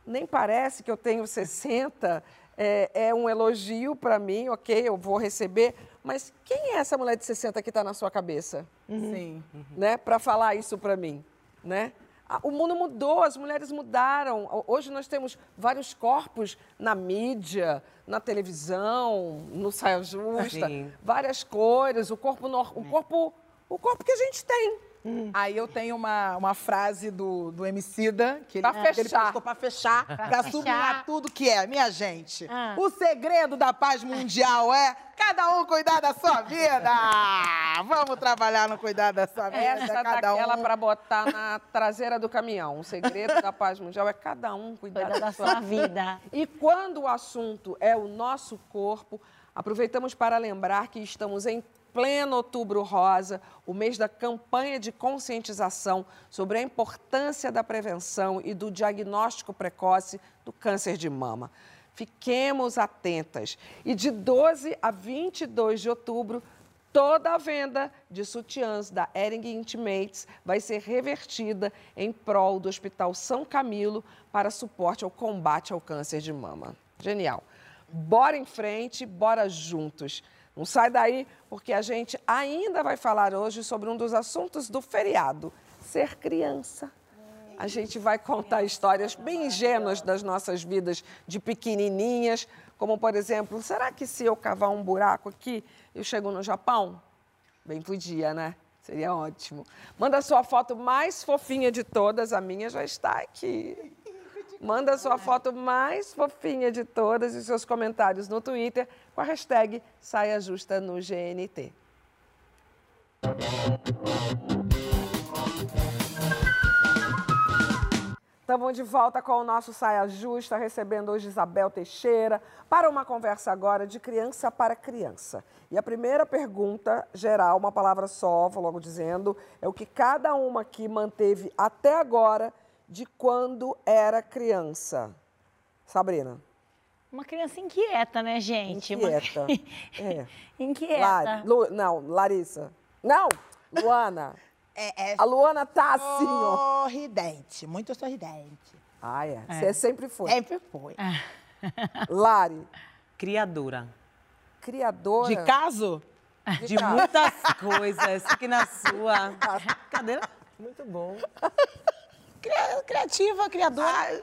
Nem parece que eu tenho 60, é, é um elogio para mim, ok, eu vou receber, mas quem é essa mulher de 60 que está na sua cabeça? Sim. né, para falar isso para mim, né? Ah, O mundo mudou, as mulheres mudaram. Ho- Hoje nós temos vários corpos na mídia, na televisão, no saia justa, Sim. várias cores, o corpo, nor- o corpo, o corpo que a gente tem. Aí eu tenho uma, uma frase do, do Emicida, que ele, Pra que ele fechar. postou pra fechar, pra, fechar. sublinhar tudo que é. Minha gente, Ah. o segredo da paz mundial é cada um cuidar da sua vida. Vamos trabalhar no cuidar da sua vida, Essa cada daquela um. para botar na traseira do caminhão. O segredo da paz mundial é cada um cuidar Cuida da da sua sua vida. E quando o assunto é o nosso corpo, aproveitamos para lembrar que estamos em pleno Outubro Rosa, o mês da campanha de conscientização sobre a importância da prevenção e do diagnóstico precoce do câncer de mama. Fiquemos atentas. E de 12 a 22 de outubro, toda a venda de sutiãs da Ering Intimates vai ser revertida em prol do Hospital São Camilo para suporte ao combate ao câncer de mama. Genial. Bora em frente, bora juntos. Não sai daí, porque a gente ainda vai falar hoje sobre um dos assuntos do feriado: ser criança. A gente vai contar histórias bem ingênuas das nossas vidas de pequenininhas, como por exemplo, será que se eu cavar um buraco aqui, eu chego no Japão? Bem podia, né? Seria ótimo. Manda sua foto mais fofinha de todas, a minha já está aqui. Manda sua foto mais fofinha de todas e seus comentários no Twitter com a hashtag Saia Justa no GNT. Estamos de volta com o nosso Saia Justa, recebendo hoje Isabel Teixeira, para uma conversa agora de criança para criança. E a primeira pergunta, geral, uma palavra só, vou logo dizendo, é o que cada uma aqui manteve até agora de quando era criança. Sabrina, Uma criança inquieta, né, gente? Uma inquieta. cri- É. [laughs] Inquieta. Lari, Lu- não, Larissa. Não, Luana. [laughs] É, é A Luana tá assim, ó. sorridente, muito sorridente. Ah, é. Você sempre foi. Sempre foi. [laughs] Lari, Criadora. criadora. De caso? De muitas coisas. Fique na sua. Cadeira. Muito bom. Cria- Criativa, criadora.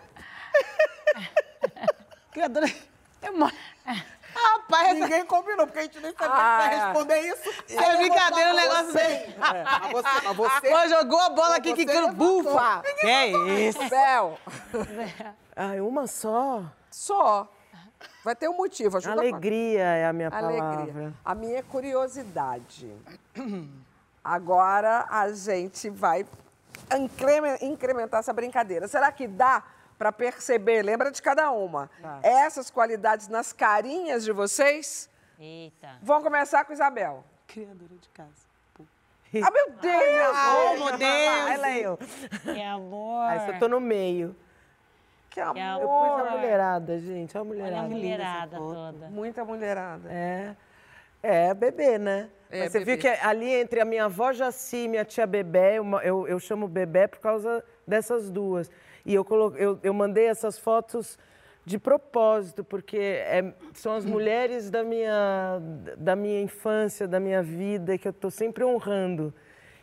[laughs] criadora. É mó... Rapaz, ninguém combinou, porque a gente nem sabia Ah, que ia é. responder isso. É brincadeira o negócio dele. [laughs] Mas você, mas você... Pô, jogou a bola aqui, quicando bufa. Que é isso? Bel, Ai, uma só. só. Vai ter um motivo, ajuda Alegria é a minha Alegria. palavra. A minha é curiosidade. Agora a gente vai incrementar essa brincadeira. Será que dá para perceber? Lembra de cada uma. Essas qualidades nas carinhas de vocês? Eita. Vamos começar com Isabel. Criadora de casa. Ah, meu Deus! Oh, meu Deus. Ela eu. Que [laughs] amor. Aí você tô no meio. Que Que Eu amor! pus a mulherada, gente. Olha a Olha mulherada. a mulherada toda. Muita mulherada. É. É, bebê, né? É, Mas você bebê. viu que ali entre a minha avó Jaci e minha tia Bebé, eu, eu, eu chamo Bebé por causa dessas duas. E eu, colo, eu, eu mandei essas fotos de propósito, porque é- são as mulheres da minha, da minha infância, da minha vida, que eu estou sempre honrando.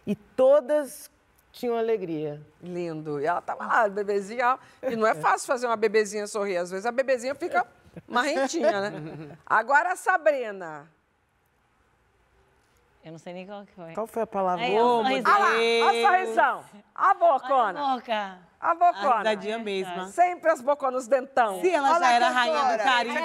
E todas tinham alegria. Lindo. E ela tava lá, bebezinha. E não é fácil fazer uma bebezinha sorrir. Às vezes a bebezinha fica marrentinha, né? [laughs] Agora a Sabrina. Eu não sei nem qual que foi. Qual foi a palavra? Aí, meu sorrisão. Olha lá, olha a sorrisão. A Olha bocona. a boca. A A bocona. risadinha mesma. Sempre as boconas dentão. Se [laughs] ela já era rainha do carisma,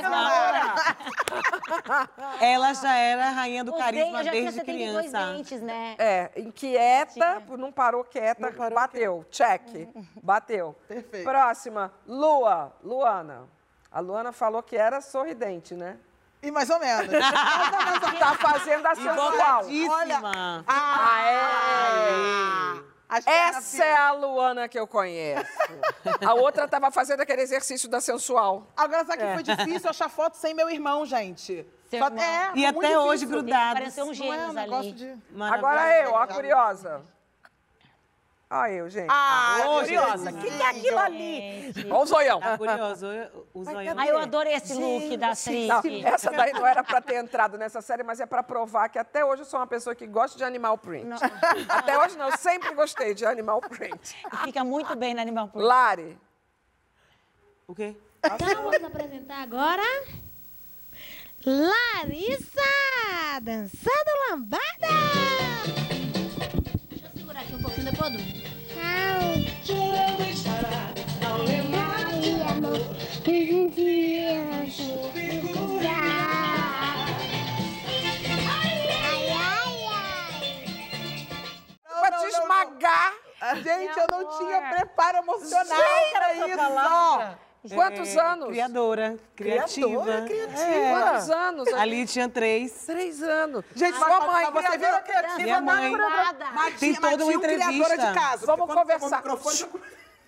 ela já era rainha do Os carisma dentes, já tinha desde 72 criança. dentes, né? É, inquieta, não parou quieta, Não parou bateu. Check. [laughs] Bateu. Perfeito. Próxima, Lua. Luana. A Luana falou que era sorridente, né? E mais ou menos. [laughs] Tá fazendo a sensual. Invocadíssima. Ah, é. Que era Essa é a Luana que eu conheço. [laughs] A outra tava fazendo aquele exercício da sensual. Agora, sabe que foi difícil achar foto sem meu irmão, gente? Só- irmão. É, E até hoje difícil. grudados. Pareceu um é um negócio ali. de... Agora eu, ó, a curiosa. Olha eu, gente. Ah, Ô, curiosa. gente. O que, que é aquilo ali? Gente. Olha o zoião. Tá curioso? O zoião. Ai, eu adorei esse look da atriz. Não, essa daí não era pra ter entrado nessa série, mas é pra provar que até hoje eu sou uma pessoa que gosta de animal print. [laughs] Até hoje não, eu sempre gostei de animal print. Fica muito bem no Animal Print. Lari, O quê? Então vamos apresentar agora Larissa dançando lambada. Deixa eu segurar aqui um pouquinho depois do. pra te esmagar. Gente, eu não tinha amor. preparo emocional essa isso. palavra. Quantos É, anos? Criadora. Criativa. É. Quantos anos? Ali tinha três. Três anos. Gente, sua mãe, você virou criativa Minha na mãe. Nada. Mas Tem toda uma um criadora entrevista. de casa. Vamos conversar.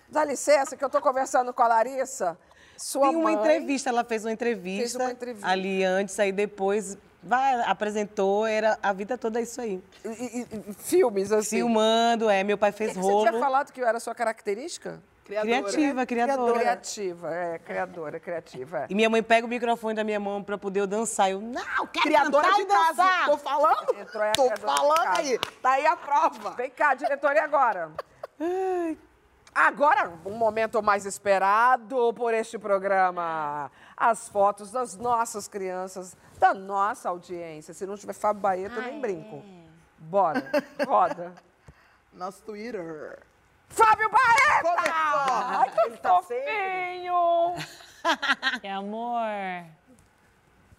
Dá licença, que eu tô conversando com a Larissa. Sua Tem uma mãe. entrevista, ela fez uma entrevista. Fez uma entrevista. Ali antes, aí depois vai, apresentou, era a vida toda isso aí. E, e- e filmes, assim. Filmando, é, meu pai fez Você rolo. tinha falado que era a sua característica? Criativa, criadora. Criativa, é, criadora, criativa. É. E minha mãe pega o microfone da minha mão pra poder eu dançar. Eu, não, quero criadora cantar de e casa. dançar. Tô falando? Entrou Tô criadora falando aí. Tá aí a prova. Vem cá, diretor, e agora? Agora, um momento mais esperado por este programa. As fotos das nossas crianças, da nossa audiência. Se não tiver Fábio Baeta, eu nem brinco. Bora, roda. [laughs] Nosso Twitter. Fábio Baeta! Ai, que fofinho! [laughs] Que amor.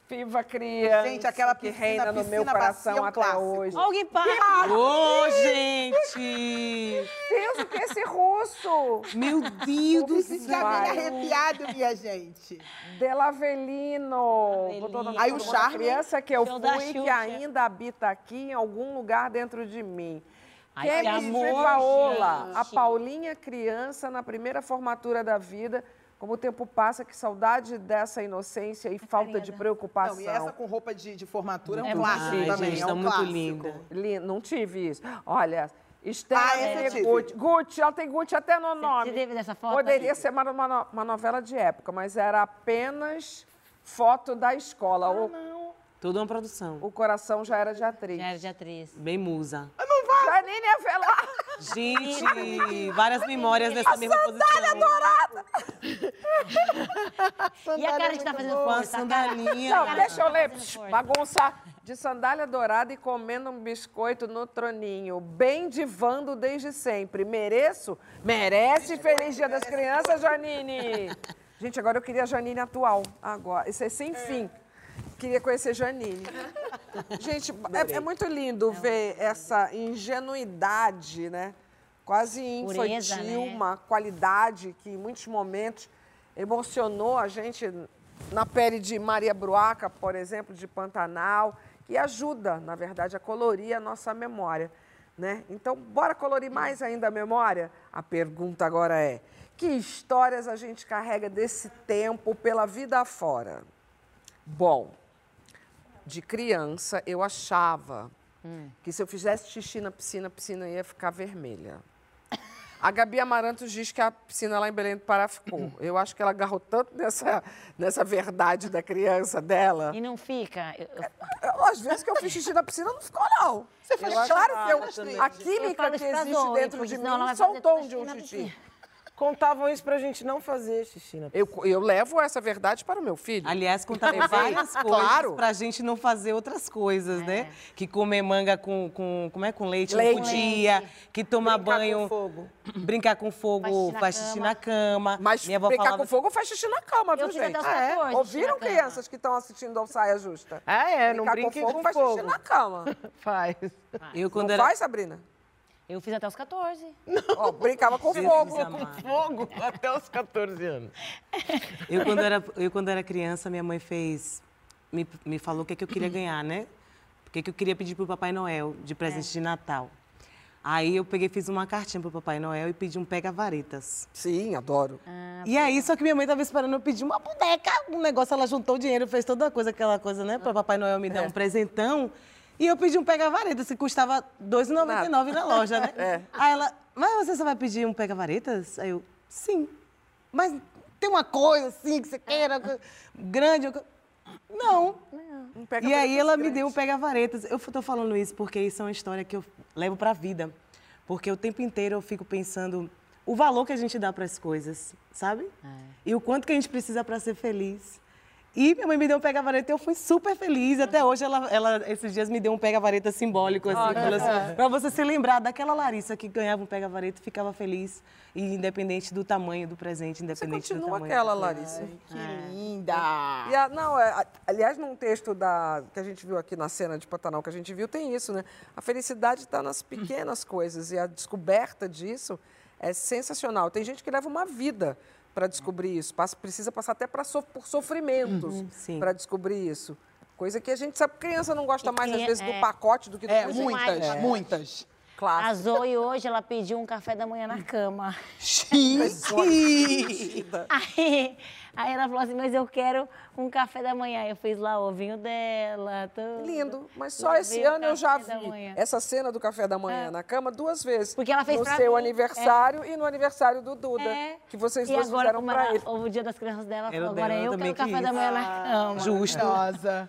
Viva criança Gente, aquela que piscina- reina no meu coração bacia é um até clássico. hoje. Alguém para. Ô, gente! Deus, o que é esse russo? Meu Deus do Fica céu! bem arrepiado, minha gente. Delavelino. Na- Aí o charme. criança que eu Show fui que ainda habita aqui em algum lugar dentro de mim. Ai, Quem que amor, Paola, a gente. Paulinha criança na primeira formatura da vida. Como o tempo passa, que saudade dessa inocência e falta de carinha preocupação. Não, e essa com roupa de, de formatura é um É clássico. Ai, também. gente, é tá um muito clássico. linda. Li- Não tive isso. Olha, Estela Ah, Gucci. Gucci. Ela tem Gucci até no nome. Você teve dessa foto? Poderia aí? ser uma, uma uma novela de época, mas era apenas foto da escola. o, Toda uma produção. o coração já era de atriz. Já era de atriz. Bem musa. Janine Avelar. Gente, [laughs] várias memórias nessa mesma posição. [laughs] E a cara que tá fazendo Com a força? a sandalinha. Não, deixa eu ler. Bagunça. De sandália dourada e comendo um biscoito no troninho. Bem divando desde sempre. Mereço? Merece. Feliz Dia das Crianças, Janine. Gente, agora eu queria a Janine atual. Agora. Isso é sem fim. Queria conhecer Janine. [laughs] Gente, é, é muito lindo ver essa ingenuidade, né? Quase infantil, Pureza, né? uma qualidade que em muitos momentos emocionou a gente na pele de Maria Bruaca, por exemplo, de Pantanal, que ajuda, na verdade, a colorir a nossa memória. Né? Então, bora colorir mais ainda a memória? A pergunta agora é: que histórias a gente carrega desse tempo pela vida afora? Bom, de criança eu achava que se eu fizesse xixi na piscina, a piscina ia ficar vermelha. A Gabi Amarantos diz que a piscina lá em Belém do Pará ficou. Eu acho que ela agarrou tanto nessa, nessa verdade da criança dela. E não fica. eu- eu- Eu, às vezes que eu fiz xixi na piscina, não ficou, não. Você faz claro que eu, a química que existe dentro de mim fazer soltou de um xixi. Contavam isso pra gente não fazer xixi na Eu, eu levo essa verdade para o meu filho. Aliás, contava Levei. várias coisas Claro. pra gente não fazer outras coisas, né? Que comer manga com, com como é com leite, Leite. não podia, que tomar Brincar com banho, fogo. brincar com fogo, Faz xixi na faz xixi cama. na cama. Mas Minha avó brincar falava com fogo faz xixi na cama, viu, Eu gente? Ah, é? 14 xixi Ouviram crianças que estão assistindo ao Saia Justa? Ah, é, não Brincar brinque com fogo com faz fogo. xixi na cama. [laughs] Faz. Eu quando Não era faz, Sabrina? Eu fiz até os 14. [laughs] Ó, brincava com Jesus fogo. amado. Fogo até os 14 anos. [laughs] Eu quando era, eu, quando era criança, minha mãe fez. Me, me falou o que, é que eu queria ganhar, né? O que, é que eu queria pedir pro Papai Noel de presente de Natal. Aí eu peguei, fiz uma cartinha pro Papai Noel e pedi um pega-varetas. Sim, adoro. E aí, só que minha mãe tava esperando eu pedir uma boneca, um negócio, ela juntou o dinheiro, fez toda a coisa, aquela coisa, né? Para Papai Noel me dar um presentão. E eu pedi um pega-varetas, que custava R$ 2,99 na loja, né? É. Aí ela, mas você só vai pedir um pega-varetas? Aí eu, sim. Mas tem uma coisa assim que você queira, [laughs] grande? co- Não. Um E aí ela me grande. deu um pega-varetas. Eu tô falando isso porque isso é uma história que eu levo pra vida. Porque o tempo inteiro eu fico pensando o valor que a gente dá para as coisas, sabe? E o quanto que a gente precisa para ser feliz. E minha mãe me deu um pega-vareta e eu fui super feliz. Até hoje, ela, ela, esses dias, me deu um pega-vareta simbólico, assim, falou assim, pra você se lembrar daquela Larissa que ganhava um pega-vareta e ficava feliz, e independente do tamanho do presente, Você independente do continua tamanho. aquela. Larissa. Que linda! E a- não, é, aliás, num texto da, que a gente viu aqui na cena de Pantanal que a gente viu, tem isso, né? A felicidade está nas pequenas coisas e a descoberta disso é sensacional. Tem gente que leva uma vida para descobrir isso, passa, precisa passar até pra so, por sofrimentos sim. para descobrir isso. Coisa que a gente sabe, criança não gosta E mais, às vezes, do é. pacote do que do É, muitas, É. muitas. A Clássico. Zoe hoje, ela pediu um café da manhã na cama. Gente! [laughs] Aí, aí ela falou assim, mas eu quero um café da manhã. Eu fiz lá o ovinho dela. Tudo. Lindo, mas só Lavei esse ano eu já vi essa cena do café da manhã na cama duas vezes. Porque ela fez no seu mim, aniversário e no aniversário do Duda, É. que vocês E dois agora, fizeram como pra ela- ele. o dia das crianças dela, falou, agora eu quero café quis. da manhã na cama. Justo.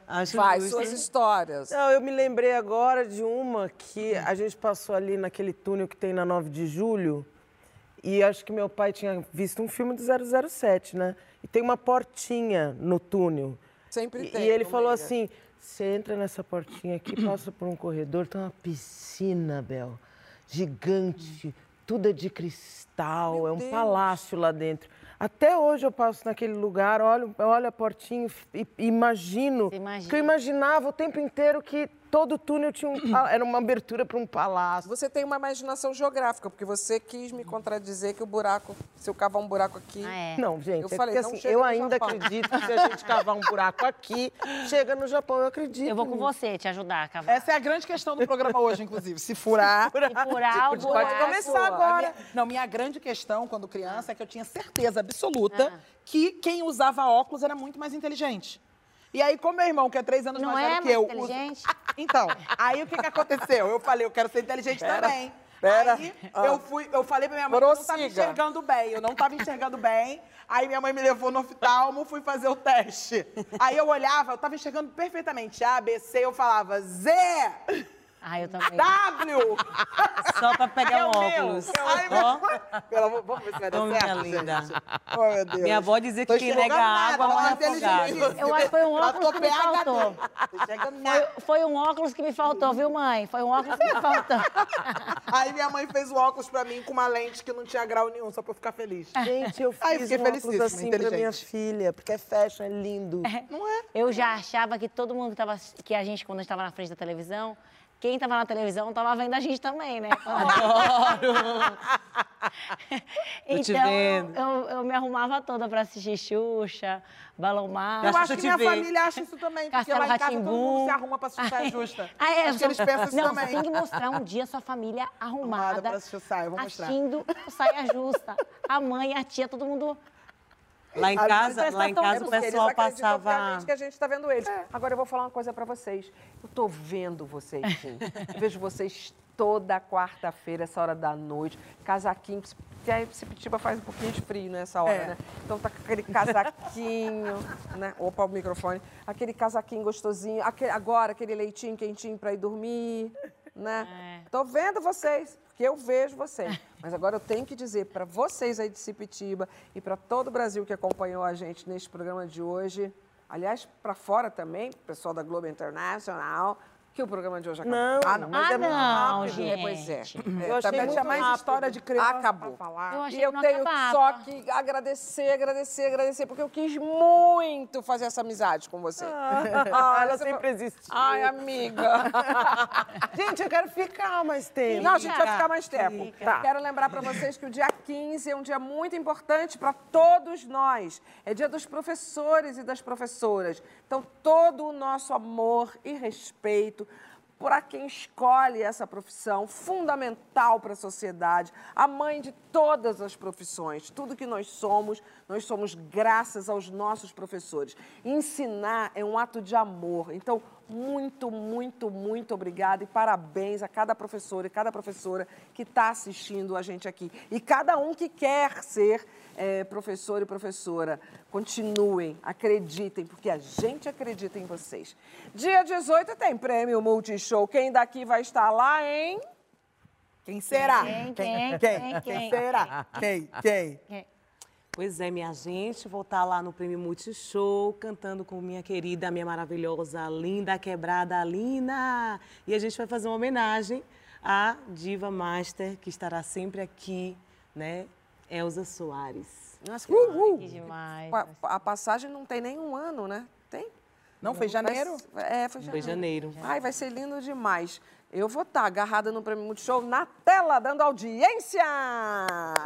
Acho Faz justo. suas histórias. Não, eu me lembrei agora de uma que a gente passou ali naquele túnel que tem na 9 de julho. E acho que meu pai tinha visto um filme do 007, né? E tem uma portinha no túnel. Sempre E, tem. e ele falou meio. assim: você entra nessa portinha aqui, [clears throat] passa por um corredor, tem uma piscina, Bel, gigante, tudo é de cristal, Meu é um Deus. palácio lá dentro. Até hoje eu passo naquele lugar, olho, olho a portinha e imagino. Imagina. Que eu imaginava o tempo inteiro que todo túnel tinha um, era uma abertura para um palácio. Você tem uma imaginação geográfica, porque você quis me contradizer que o buraco, se eu cavar um buraco aqui. Ah, é. Não, gente, Eu é falei, assim, eu ainda Japão. acredito que se a gente cavar um buraco aqui, chega no Japão, eu acredito. Eu vou com nisso. você te ajudar a cavar. Essa é a grande questão do programa hoje, inclusive. Se furar. E furar [laughs] o Pode buraco. começar agora. minha- não, minha grande questão quando criança é que eu tinha certeza absoluta que quem usava óculos era muito mais inteligente. E aí, como meu irmão, que é três anos Não mais é velho que mais eu. inteligente? usa- [laughs] Então, aí o que, que aconteceu? Eu falei, eu quero ser inteligente também. Pera. Aí Ah. eu fui, eu falei pra minha mãe que eu não tava Prossiga. enxergando bem. Eu não tava enxergando bem. Aí minha mãe me levou no oftalmo, fui fazer o teste. Aí eu olhava, eu tava enxergando perfeitamente. A, B, C, eu falava Z, Ah, eu também. W. [laughs] Só pra pegar É um óculos. Ai, Ó, Pelo amor, vamos ver se vai dar minha certo, linda. gente. Oh, meu Deus. Minha avó dizia que quem nega água nada, morre ela tá afogado. Eu acho que foi um óculos que me faltou. Foi, foi um óculos que me faltou, viu, mãe? Foi um óculos que me faltou. [laughs] Aí minha mãe fez o óculos pra mim com uma lente que não tinha grau nenhum, só pra eu ficar feliz. Gente, eu [laughs] Aí fiz fiquei um óculos assim pra minha filha, porque é fashion, é lindo. Não é? Eu já achava que todo mundo que tava. Que a gente, quando estava na frente da televisão, quem tava na televisão tava vendo a gente também, né? [laughs] Adoro! Então. Eu, eu, eu me arrumava toda pra assistir Xuxa, Balomar. Eu acho que minha família acha isso também, porque Castelo lá em casa todo mundo se arruma pra assistir saia justa. [laughs] Ah, é, acho que eles pensam isso não, também. Você tem que mostrar um dia sua família arrumada, Arrumada pra assistir saia, eu vou mostrar. assistindo saia justa. A mãe, a tia, todo mundo... Lá em As casa, lá em casa é o pessoal passava. que a gente está vendo eles. Agora eu vou falar uma coisa para vocês. Eu tô vendo vocês, sim. Eu vejo vocês toda quarta-feira, essa hora da noite, casaquinho. que aí Sepitiba faz um pouquinho de frio nessa hora, É. né? Então tá com aquele casaquinho, [laughs] né? Opa, o microfone. Aquele casaquinho gostosinho. Aquele- agora, aquele leitinho quentinho para ir dormir, né? Tô vendo vocês, porque eu vejo vocês. Mas agora eu tenho que dizer para vocês aí de Cipitiba e para todo o Brasil que acompanhou a gente neste programa de hoje, aliás, para fora também, pessoal da Globo Internacional, que o programa de hoje acabou. Não, ah, não, mas ah, é muito não, rápido. gente. É, pois é. Eu achei também muito tinha mais rápido. história de criança Acabou. pra falar. Eu achei e eu que tenho acabava. só que agradecer, agradecer, agradecer, porque eu quis muito fazer essa amizade com você. Ah, [laughs] ela você sempre existiu. Ai, amiga. [laughs] Gente, eu quero ficar mais tempo. Não, a gente vai ficar mais tempo. Fica. Tá. Quero lembrar para vocês que o dia 15 é um dia muito importante para todos nós. É dia dos professores e das professoras. Então, todo o nosso amor e respeito para quem escolhe essa profissão, fundamental para a sociedade, a mãe de todas as profissões. Tudo que nós somos, nós somos graças aos nossos professores. Ensinar é um ato de amor. Então, muito, muito, muito obrigada e parabéns a cada professor e cada professora que está assistindo a gente aqui. E cada um que quer ser eh, professor e professora. Continuem, acreditem, porque a gente acredita em vocês. Dia 18 tem prêmio Multishow. Quem daqui vai estar lá, hein? Quem será? Quem, quem, Quem? quem, quem? será? Quem? Quem? Pois é, minha gente, vou estar lá no Prêmio Multishow, cantando com minha querida, minha maravilhosa, linda, quebrada, Lina. E a gente vai fazer uma homenagem à diva master, que estará sempre aqui, né? Elza Soares. Nossa, Que demais. Pa- A passagem não tem nem um ano, né? Tem? Não, foi janeiro? É, foi janeiro. Foi janeiro. Ai, vai ser lindo demais. Eu vou estar agarrada no Prêmio Multishow na tela, dando audiência!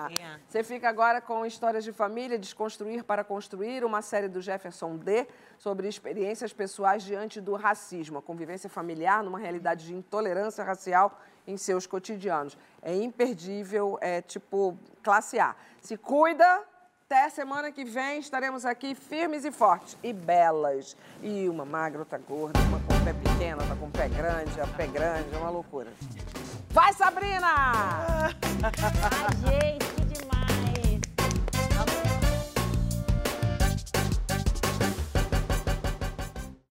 Venha. Você fica agora com Histórias de Família, Desconstruir para Construir, uma série do Jefferson D. sobre experiências pessoais diante do racismo, a convivência familiar numa realidade de intolerância racial em seus cotidianos. É imperdível, é tipo classe A. Se cuida, até semana que vem estaremos aqui firmes e fortes e belas. E uma magra, outra gorda, uma com pé pequeno, outra com pé grande, a pé grande, é uma loucura. Vai, Sabrina! [laughs] Ai, gente.